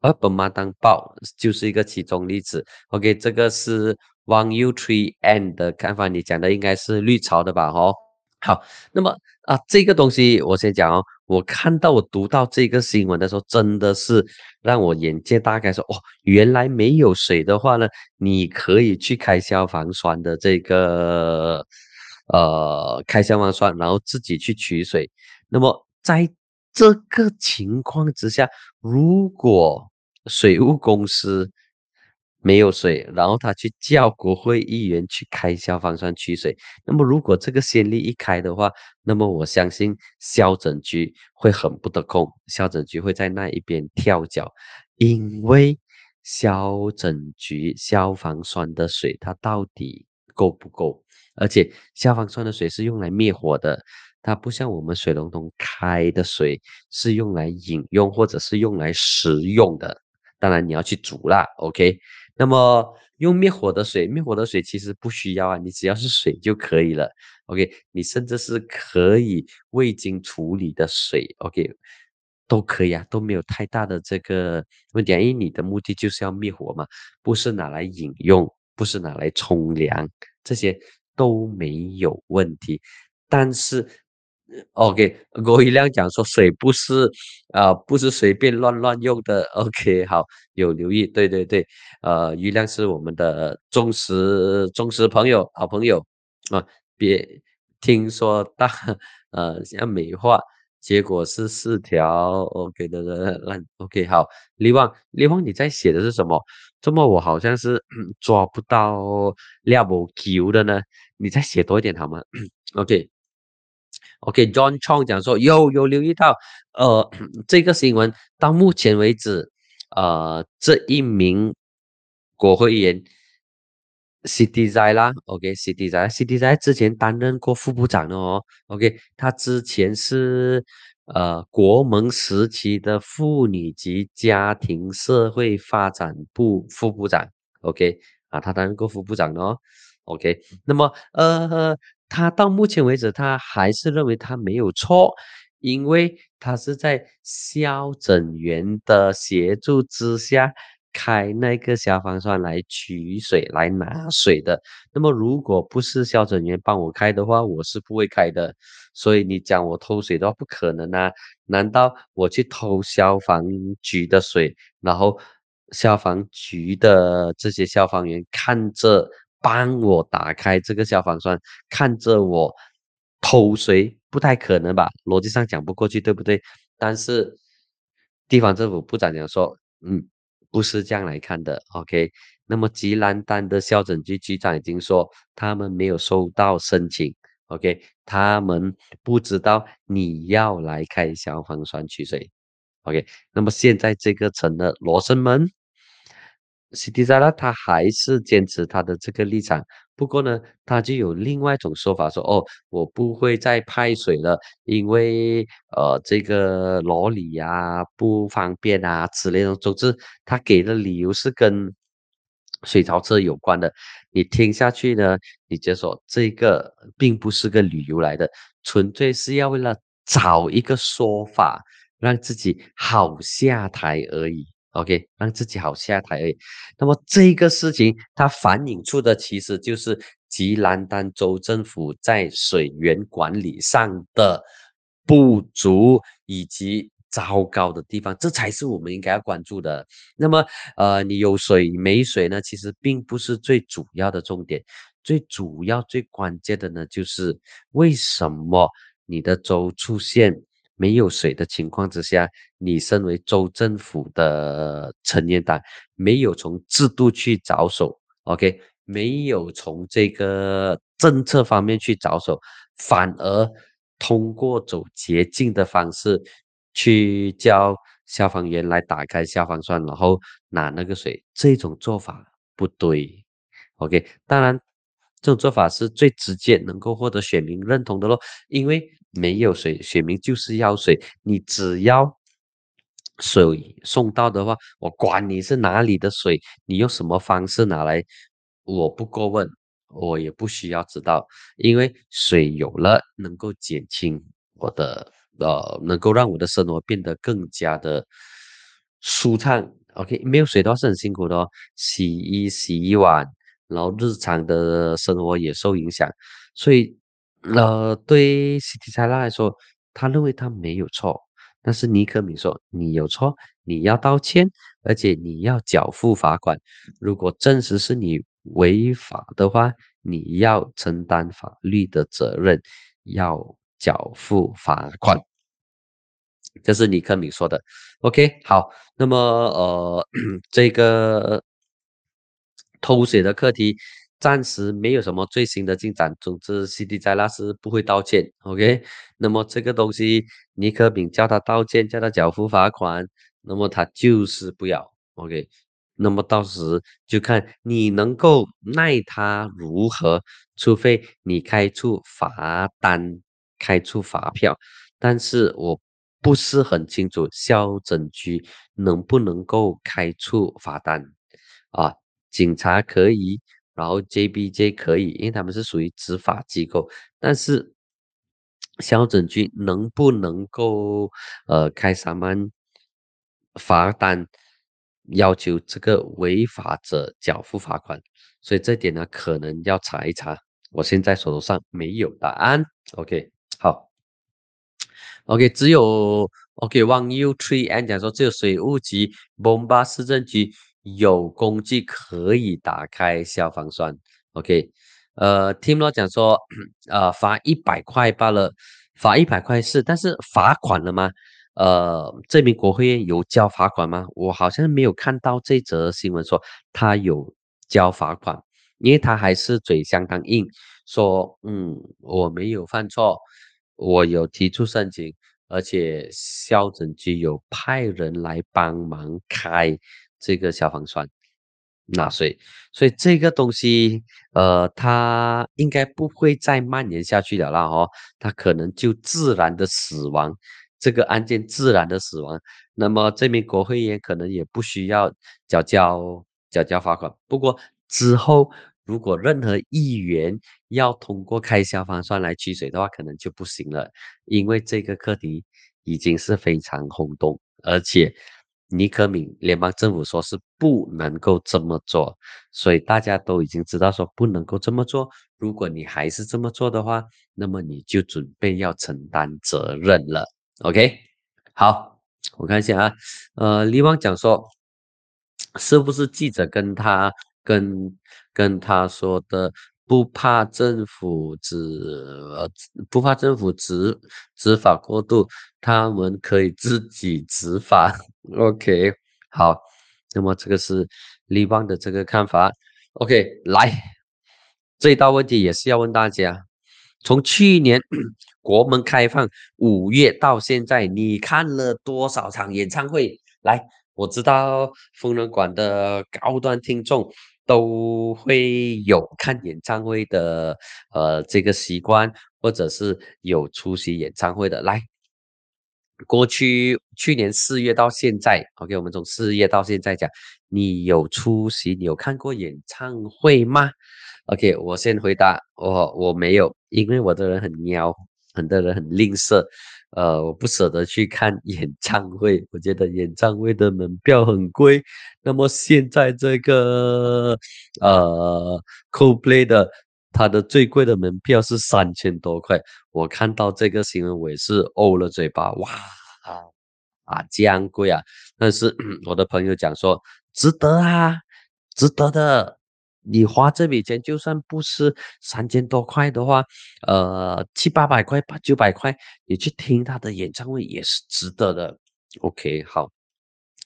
而 本马当报就是一个其中例子。OK，这个是 One U Three N 的看法，你讲的应该是绿潮的吧？哦。好，那么啊，这个东西我先讲哦。我看到我读到这个新闻的时候，真的是让我眼界大开，说哦，原来没有水的话呢，你可以去开消防栓的这个呃，开消防栓，然后自己去取水。那么在这个情况之下，如果水务公司没有水，然后他去叫国会议员去开消防栓取水。那么，如果这个先例一开的话，那么我相信消拯局会很不得空，消拯局会在那一边跳脚，因为消拯局消防栓的水它到底够不够？而且消防栓的水是用来灭火的，它不像我们水龙头开的水是用来饮用或者是用来食用的。当然你要去煮啦，OK。那么用灭火的水，灭火的水其实不需要啊，你只要是水就可以了，OK。你甚至是可以未经处理的水，OK，都可以啊，都没有太大的这个问题，因为你的目的就是要灭火嘛，不是拿来饮用，不是拿来冲凉，这些都没有问题。但是，OK，郭一亮讲说水不是啊，不是随便乱乱用的。OK，好，有留意，对对对，呃，余亮是我们的忠实忠实朋友，好朋友啊。别听说大呃像美化，结果是四条 OK 的烂 OK，好，李旺李旺你在写的是什么？这么我好像是 抓不到 level Q 的呢，你再写多一点好吗？OK。OK，John Chong 讲说有有留意到，呃，这个新闻到目前为止，呃，这一名国会议员 c i t y z a 啦，OK，c i t y z a c i t y z a 之前担任过副部长的哦，OK，他之前是呃国盟时期的妇女及家庭社会发展部副部长，OK，啊，他担任过副部长的哦，OK，那么呃。他到目前为止，他还是认为他没有错，因为他是在消诊员的协助之下开那个消防栓来取水、来拿水的。那么，如果不是消诊员帮我开的话，我是不会开的。所以你讲我偷水的话，不可能啊！难道我去偷消防局的水，然后消防局的这些消防员看着？帮我打开这个消防栓，看着我偷水，不太可能吧？逻辑上讲不过去，对不对？但是地方政府部长讲说，嗯，不是这样来看的。OK，那么吉兰丹的消拯局局长已经说，他们没有收到申请。OK，他们不知道你要来开消防栓取水。OK，那么现在这个成了罗生门。西迪扎拉他还是坚持他的这个立场，不过呢，他就有另外一种说法，说哦，我不会再派水了，因为呃，这个罗里呀不方便啊之类的。总之，他给的理由是跟水槽车有关的。你听下去呢，你就说这个并不是个理由来的，纯粹是要为了找一个说法，让自己好下台而已。OK，让自己好下台。那么这个事情它反映出的其实就是吉兰丹州政府在水源管理上的不足以及糟糕的地方，这才是我们应该要关注的。那么，呃，你有水没水呢？其实并不是最主要的重点，最主要最关键的呢，就是为什么你的州出现。没有水的情况之下，你身为州政府的成员党，没有从制度去着手，OK，没有从这个政策方面去着手，反而通过走捷径的方式去叫消防员来打开消防栓，然后拿那个水，这种做法不对，OK，当然。这种做法是最直接能够获得选民认同的咯，因为没有水，选民就是要水。你只要水送到的话，我管你是哪里的水，你用什么方式拿来，我不过问，我也不需要知道，因为水有了，能够减轻我的呃，能够让我的生活变得更加的舒畅。OK，没有水的话是很辛苦的哦，洗衣、洗碗。然后日常的生活也受影响，所以，呃，对西提塞拉来说，他认为他没有错，但是尼克米说你有错，你要道歉，而且你要缴付罚款。如果证实是你违法的话，你要承担法律的责任，要缴付罚款。这是尼克米说的。OK，好，那么呃，这个。偷水的课题暂时没有什么最新的进展。总之，CD 在那是不会道歉。OK，那么这个东西，尼克敏叫他道歉，叫他缴付罚款，那么他就是不要。OK，那么到时就看你能够奈他如何，除非你开出罚单、开出发票，但是我不是很清楚消诊局能不能够开出罚单啊？警察可以，然后 JBJ 可以，因为他们是属于执法机构，但是。消诊局能不能够呃开三万罚单，要求这个违法者缴付罚款？所以这点呢，可能要查一查。我现在手头上没有答案。OK，好。OK，只有 OK One U Three N 讲说，只有水务局、蒙巴市政局有工具可以打开消防栓。OK。呃，Tim 罗讲说，呃，罚一百块罢了，罚一百块是，但是罚款了吗？呃，这名国会议员有交罚款吗？我好像没有看到这则新闻说他有交罚款，因为他还是嘴相当硬，说，嗯，我没有犯错，我有提出申请，而且校准局有派人来帮忙开这个消防栓。纳税，所以这个东西，呃，它应该不会再蔓延下去了啦，哦，它可能就自然的死亡，这个案件自然的死亡，那么这名国会议员可能也不需要缴交缴交罚款。不过之后，如果任何议员要通过开消防栓来取水的话，可能就不行了，因为这个课题已经是非常轰动，而且。尼克敏联邦政府说是不能够这么做，所以大家都已经知道说不能够这么做。如果你还是这么做的话，那么你就准备要承担责任了。OK，好，我看一下啊，呃，李旺讲说，是不是记者跟他跟跟他说的？不怕政府执，不怕政府执执法过度，他们可以自己执法。OK，好，那么这个是立邦的这个看法。OK，来，这一道问题也是要问大家：从去年 国门开放五月到现在，你看了多少场演唱会？来，我知道疯人馆的高端听众。都会有看演唱会的呃这个习惯，或者是有出席演唱会的。来，过去去年四月到现在，OK，我们从四月到现在讲，你有出席，你有看过演唱会吗？OK，我先回答，我我没有，因为我的人很喵，很多人很吝啬。呃，我不舍得去看 演唱会，我觉得演唱会的门票很贵。那么现在这个呃，Coldplay 的，它的最贵的门票是三千多块。我看到这个新闻，我也是呕了嘴巴，哇啊，这样贵啊！但是 我的朋友讲说，值得啊，值得的。你花这笔钱，就算不是三千多块的话，呃，七八百块、八九百块，你去听他的演唱会也是值得的。OK，好，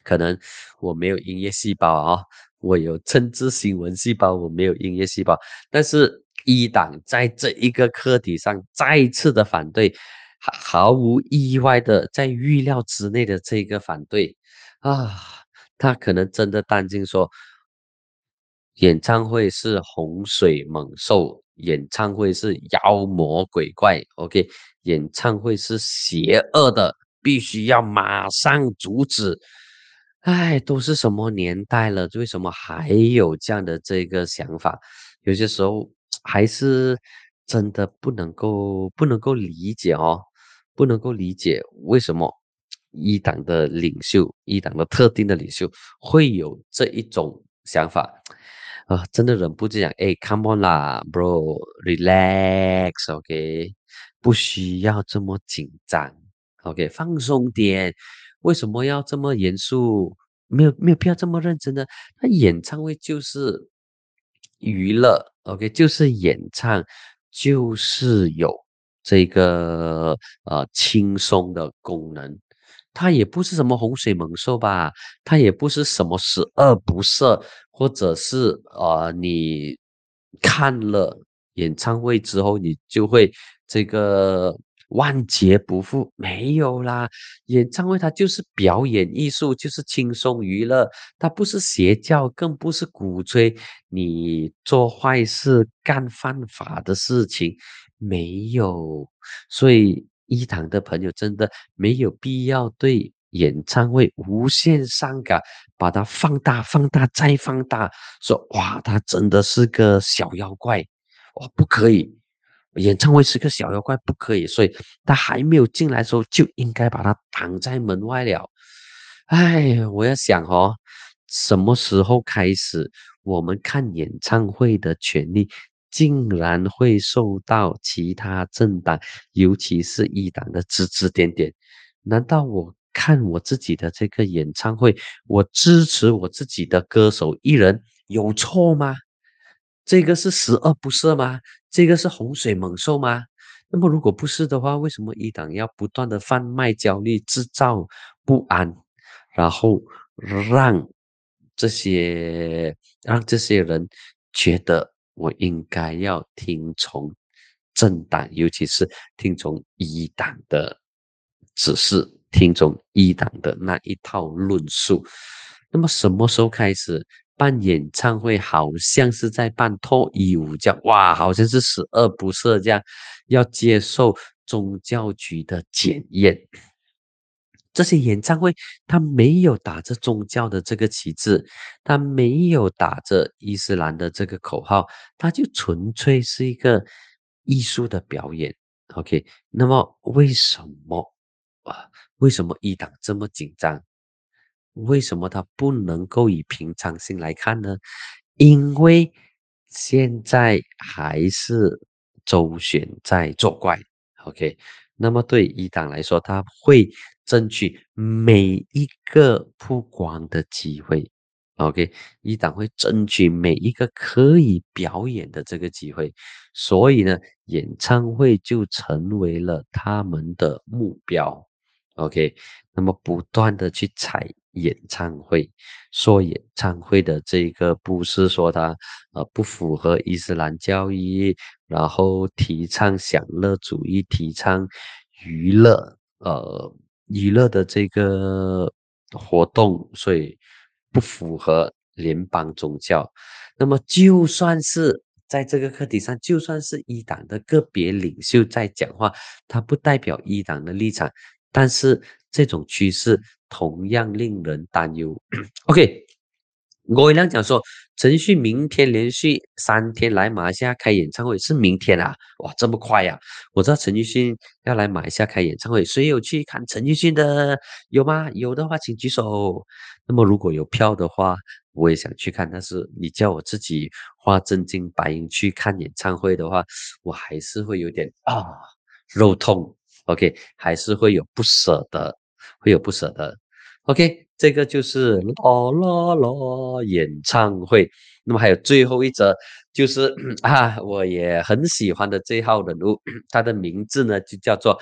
可能我没有音乐细胞啊，我有政治新闻细胞，我没有音乐细胞。但是一党在这一个课题上再次的反对，毫无意外的在预料之内的这个反对啊，他可能真的担心说。演唱会是洪水猛兽，演唱会是妖魔鬼怪，OK，演唱会是邪恶的，必须要马上阻止。哎，都是什么年代了，为什么还有这样的这个想法？有些时候还是真的不能够不能够理解哦，不能够理解为什么一党的领袖，一党的特定的领袖会有这一种想法。啊，真的忍不住讲，哎，come on 啦，bro，relax，OK，不需要这么紧张，OK，放松点。为什么要这么严肃？没有没有必要这么认真的。那演唱会就是娱乐，OK，就是演唱，就是有这个呃轻松的功能。它也不是什么洪水猛兽吧，它也不是什么十恶不赦，或者是呃，你看了演唱会之后，你就会这个万劫不复，没有啦。演唱会它就是表演艺术，就是轻松娱乐，它不是邪教，更不是鼓吹你做坏事、干犯法的事情，没有。所以一堂的朋友真的没有必要对演唱会无限上纲，把它放大、放大再放大，说哇，他真的是个小妖怪，哇，不可以。演唱会是个小妖怪，不可以，所以他还没有进来的时候就应该把他挡在门外了。哎，我要想哦，什么时候开始我们看演唱会的权利竟然会受到其他政党，尤其是一党的指指点点？难道我看我自己的这个演唱会，我支持我自己的歌手艺人有错吗？这个是十恶不赦吗？这个是洪水猛兽吗？那么如果不是的话，为什么一党要不断的贩卖焦虑、制造不安，然后让这些让这些人觉得我应该要听从政党，尤其是听从一党的指示，听从一党的那一套论述？那么什么时候开始？办演唱会好像是在办脱衣舞，这样哇，好像是十恶不赦这样，要接受宗教局的检验。这些演唱会他没有打着宗教的这个旗帜，他没有打着伊斯兰的这个口号，他就纯粹是一个艺术的表演。OK，那么为什么啊？为什么一党这么紧张？为什么他不能够以平常心来看呢？因为现在还是周旋在作怪，OK？那么对一党来说，他会争取每一个曝光的机会，OK？一党会争取每一个可以表演的这个机会，所以呢，演唱会就成为了他们的目标，OK？那么不断的去踩。演唱会说演唱会的这个不是说他呃不符合伊斯兰教义，然后提倡享乐主义，提倡娱乐呃娱乐的这个活动，所以不符合联邦宗教。那么就算是在这个课题上，就算是一党的个别领袖在讲话，他不代表一党的立场，但是这种趋势。同样令人担忧。OK，我一亮讲说，陈奕迅明天连续三天来马来西亚开演唱会，是明天啊？哇，这么快呀！我知道陈奕迅要来马来西亚开演唱会，谁有去看陈奕迅的？有吗？有的话请举手。那么如果有票的话，我也想去看。但是你叫我自己花真金白银去看演唱会的话，我还是会有点啊肉痛。OK，还是会有不舍得，会有不舍得。OK，这个就是啦啦啦演唱会。那么还有最后一则，就是 啊，我也很喜欢的这号人物，他的名字呢就叫做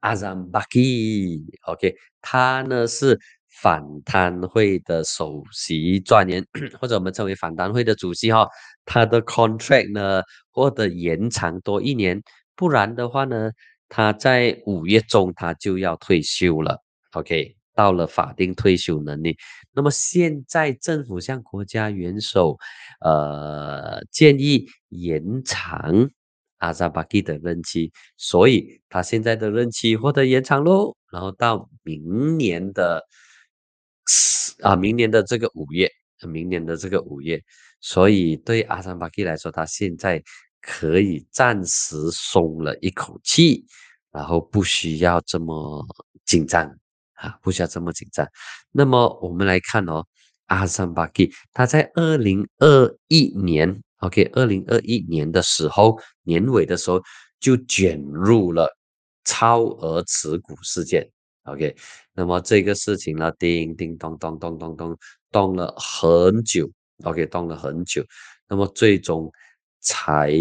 阿赞巴基。OK，他呢是反贪会的首席专员，或者我们称为反贪会的主席哈。他的 contract 呢获得延长多一年，不然的话呢，他在五月中他就要退休了。OK，到了法定退休能力，那么现在政府向国家元首，呃，建议延长阿扎巴基的任期，所以他现在的任期获得延长喽，然后到明年的啊，明年的这个五月，明年的这个五月，所以对阿扎巴基来说，他现在可以暂时松了一口气，然后不需要这么紧张。啊，不需要这么紧张。那么我们来看哦，阿桑巴基他在二零二一年，OK，二零二一年的时候，年尾的时候就卷入了超额持股事件，OK。那么这个事情呢，叮叮咚咚咚咚咚咚了很久，OK，咚了很久。那么最终才。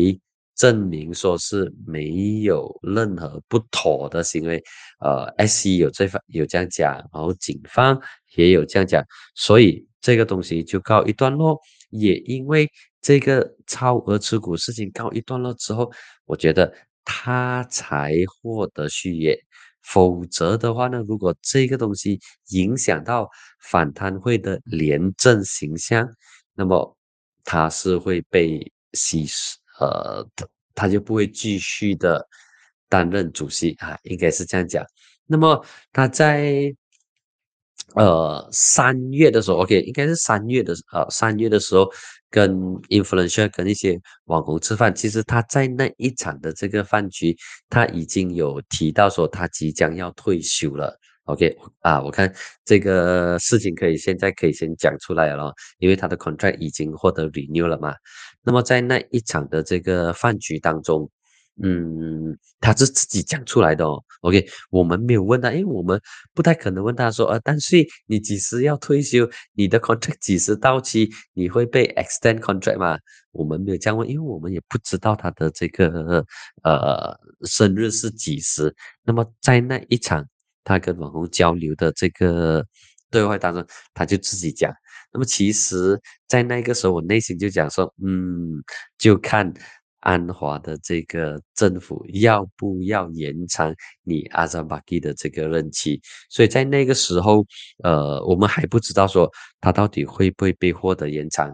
证明说是没有任何不妥的行为，呃，S E 有这方有这样讲，然后警方也有这样讲，所以这个东西就告一段落。也因为这个超额持股事情告一段落之后，我觉得他才获得续约。否则的话呢，如果这个东西影响到反贪会的廉政形象，那么他是会被稀释，呃，他他就不会继续的担任主席啊，应该是这样讲。那么他在。呃，三月的时候，OK，应该是三月的，呃，三月的时候跟 influencer 跟一些网红吃饭，其实他在那一场的这个饭局，他已经有提到说他即将要退休了，OK，啊，我看这个事情可以现在可以先讲出来了，因为他的 contract 已经获得 renew 了嘛。那么在那一场的这个饭局当中。嗯，他是自己讲出来的哦。OK，我们没有问他，因为我们不太可能问他说，呃，但是你几时要退休？你的 contract 几时到期？你会被 extend contract 吗？我们没有这样问，因为我们也不知道他的这个呃生日是几时。那么在那一场他跟网红交流的这个对话当中，他就自己讲。那么其实，在那个时候，我内心就讲说，嗯，就看。安华的这个政府要不要延长你阿扎巴基的这个任期？所以在那个时候，呃，我们还不知道说他到底会不会被获得延长。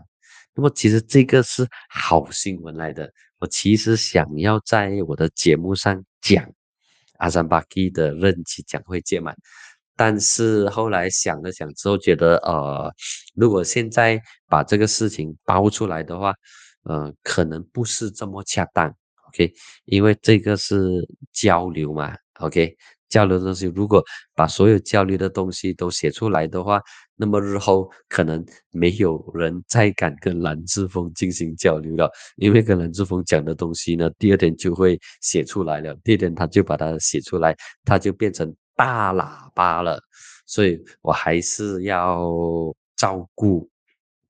那么其实这个是好新闻来的。我其实想要在我的节目上讲阿三巴基的任期将会届满，但是后来想了想之后，觉得呃，如果现在把这个事情爆出来的话，呃，可能不是这么恰当，OK，因为这个是交流嘛，OK，交流的东西，如果把所有交流的东西都写出来的话，那么日后可能没有人再敢跟蓝志峰进行交流了，因为跟蓝志峰讲的东西呢，第二天就会写出来了，第二天他就把它写出来，他就变成大喇叭了，所以我还是要照顾。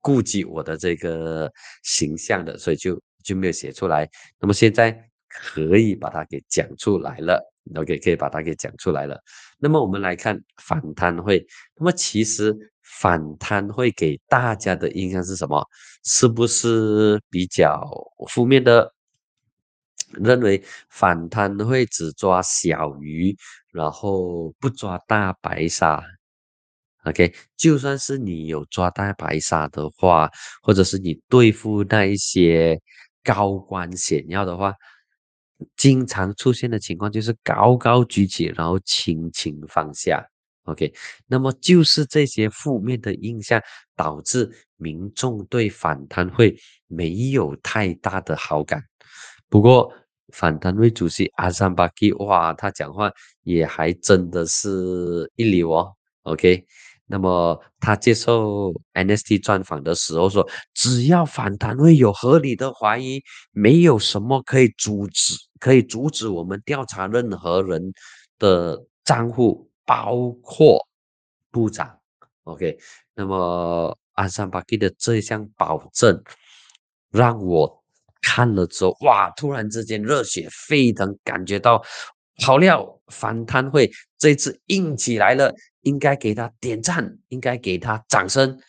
顾及我的这个形象的，所以就就没有写出来。那么现在可以把它给讲出来了，OK，可以把它给讲出来了。那么我们来看反贪会，那么其实反贪会给大家的印象是什么？是不是比较负面的？认为反贪会只抓小鱼，然后不抓大白鲨。OK，就算是你有抓大白鲨的话，或者是你对付那一些高官显要的话，经常出现的情况就是高高举起，然后轻轻放下。OK，那么就是这些负面的印象导致民众对反贪会没有太大的好感。不过反贪会主席阿桑巴基，哇，他讲话也还真的是一流哦。OK。那么他接受 NST 专访的时候说：“只要反弹会有合理的怀疑，没有什么可以阻止，可以阻止我们调查任何人的账户，包括部长。”OK，那么安山巴基的这一项保证，让我看了之后，哇，突然之间热血沸腾，感觉到好料反贪会这次硬起来了。应该给他点赞，应该给他掌声。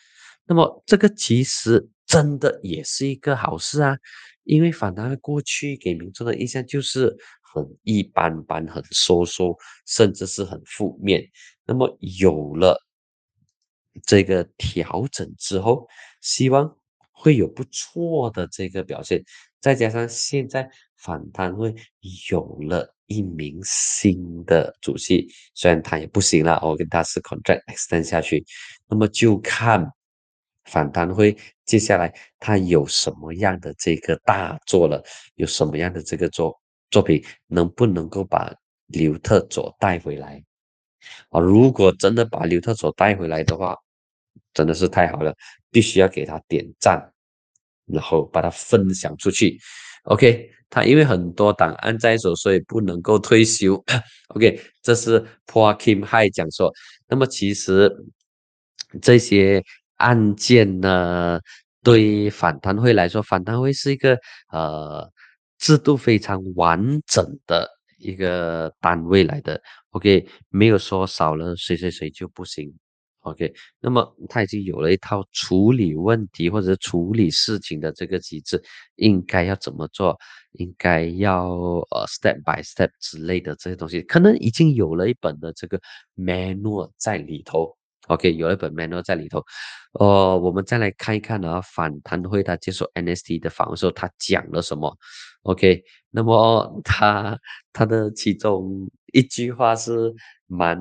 那么这个其实真的也是一个好事啊，因为反弹过去给民众的印象就是很一般般、很收缩，甚至是很负面。那么有了这个调整之后，希望会有不错的这个表现。再加上现在反弹会有了。一名新的主席，虽然他也不行了，我跟他是 contract extend 下去，那么就看反弹会接下来他有什么样的这个大作了，有什么样的这个作作品，能不能够把刘特佐带回来啊？如果真的把刘特佐带回来的话，真的是太好了，必须要给他点赞，然后把它分享出去。OK，他因为很多档案在手，所以不能够退休。OK，这是 Paul Kim Hai 讲说。那么其实这些案件呢，对反贪会来说，反贪会是一个呃制度非常完整的一个单位来的。OK，没有说少了谁谁谁就不行。OK，那么他已经有了一套处理问题或者处理事情的这个机制，应该要怎么做？应该要呃 step by step 之类的这些东西，可能已经有了一本的这个 manual 在里头。OK，有一本 manual 在里头。呃，我们再来看一看呢，反弹会他接受 NST 的访问时候，他讲了什么？OK，那么他他的其中一句话是。蛮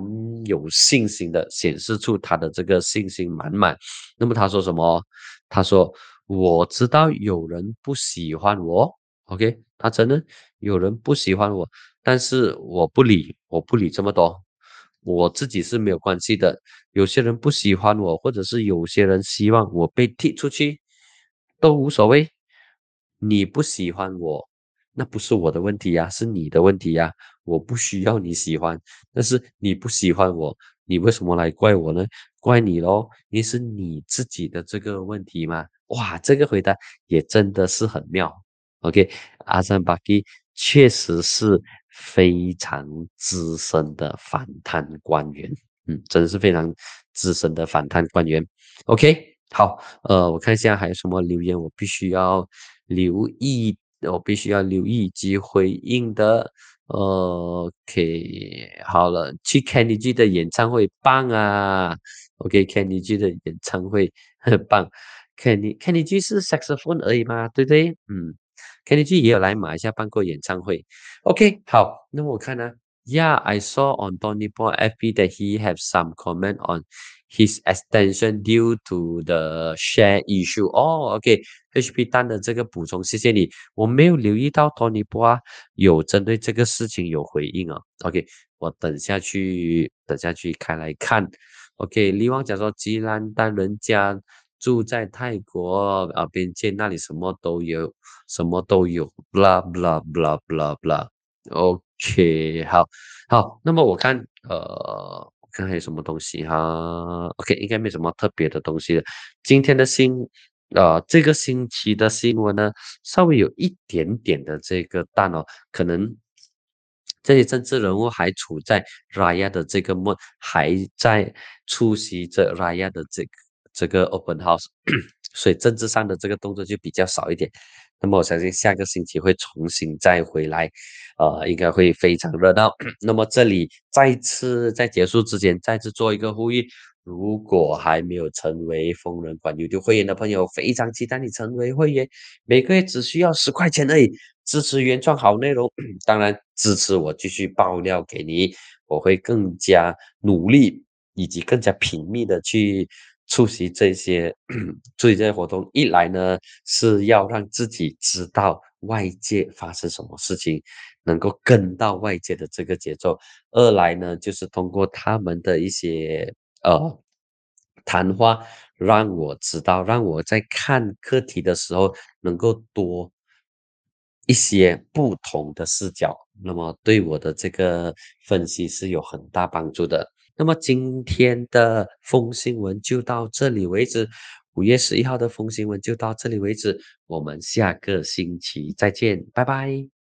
有信心的，显示出他的这个信心满满。那么他说什么？他说：“我知道有人不喜欢我，OK？他承认有人不喜欢我，但是我不理，我不理这么多，我自己是没有关系的。有些人不喜欢我，或者是有些人希望我被踢出去，都无所谓。你不喜欢我。”那不是我的问题呀，是你的问题呀。我不需要你喜欢，但是你不喜欢我，你为什么来怪我呢？怪你喽，你是你自己的这个问题吗？哇，这个回答也真的是很妙。OK，阿三巴基确实是非常资深的反贪官员，嗯，真是非常资深的反贪官员。OK，好，呃，我看一下还有什么留言，我必须要留意。我必须要留意及回应的。OK，好了，去 Kenny G 的演唱会棒啊！OK，Kenny G 的演唱会很 棒。Kenny Kenny G 是 saxophone 而已嘛，对不对？嗯，Kenny G 也有来马来西亚办过演唱会。OK，好，那么我看呢，Yeah，I saw on Tony Paul FB that he have some comment on his extension due to the share issue. 哦，OK。HP 单的这个补充，谢谢你。我没有留意到 Tony 波啊有针对这个事情有回应啊。OK，我等下去，等下去开来看。OK，李旺讲说，吉兰丹人家住在泰国啊边界那里，什么都有，什么都有，blah blah blah blah blah。OK，好，好，那么我看，呃，看还有什么东西哈？OK，应该没什么特别的东西了。今天的新。呃，这个星期的新闻呢，稍微有一点点的这个淡哦，可能这些政治人物还处在 Raya 的这个梦，还在出席着 Raya 的这个这个 Open House，所以政治上的这个动作就比较少一点。那么我相信下个星期会重新再回来，呃，应该会非常热闹。那么这里再次在结束之前，再次做一个呼吁。如果还没有成为疯人馆 YouTube 会员的朋友，非常期待你成为会员。每个月只需要十块钱而已，支持原创好内容，当然支持我继续爆料给你。我会更加努力，以及更加频密的去出席这些出席这些活动。一来呢，是要让自己知道外界发生什么事情，能够跟到外界的这个节奏；二来呢，就是通过他们的一些。呃，谈话让我知道，让我在看课题的时候能够多一些不同的视角，那么对我的这个分析是有很大帮助的。那么今天的风新闻就到这里为止，五月十一号的风新闻就到这里为止，我们下个星期再见，拜拜。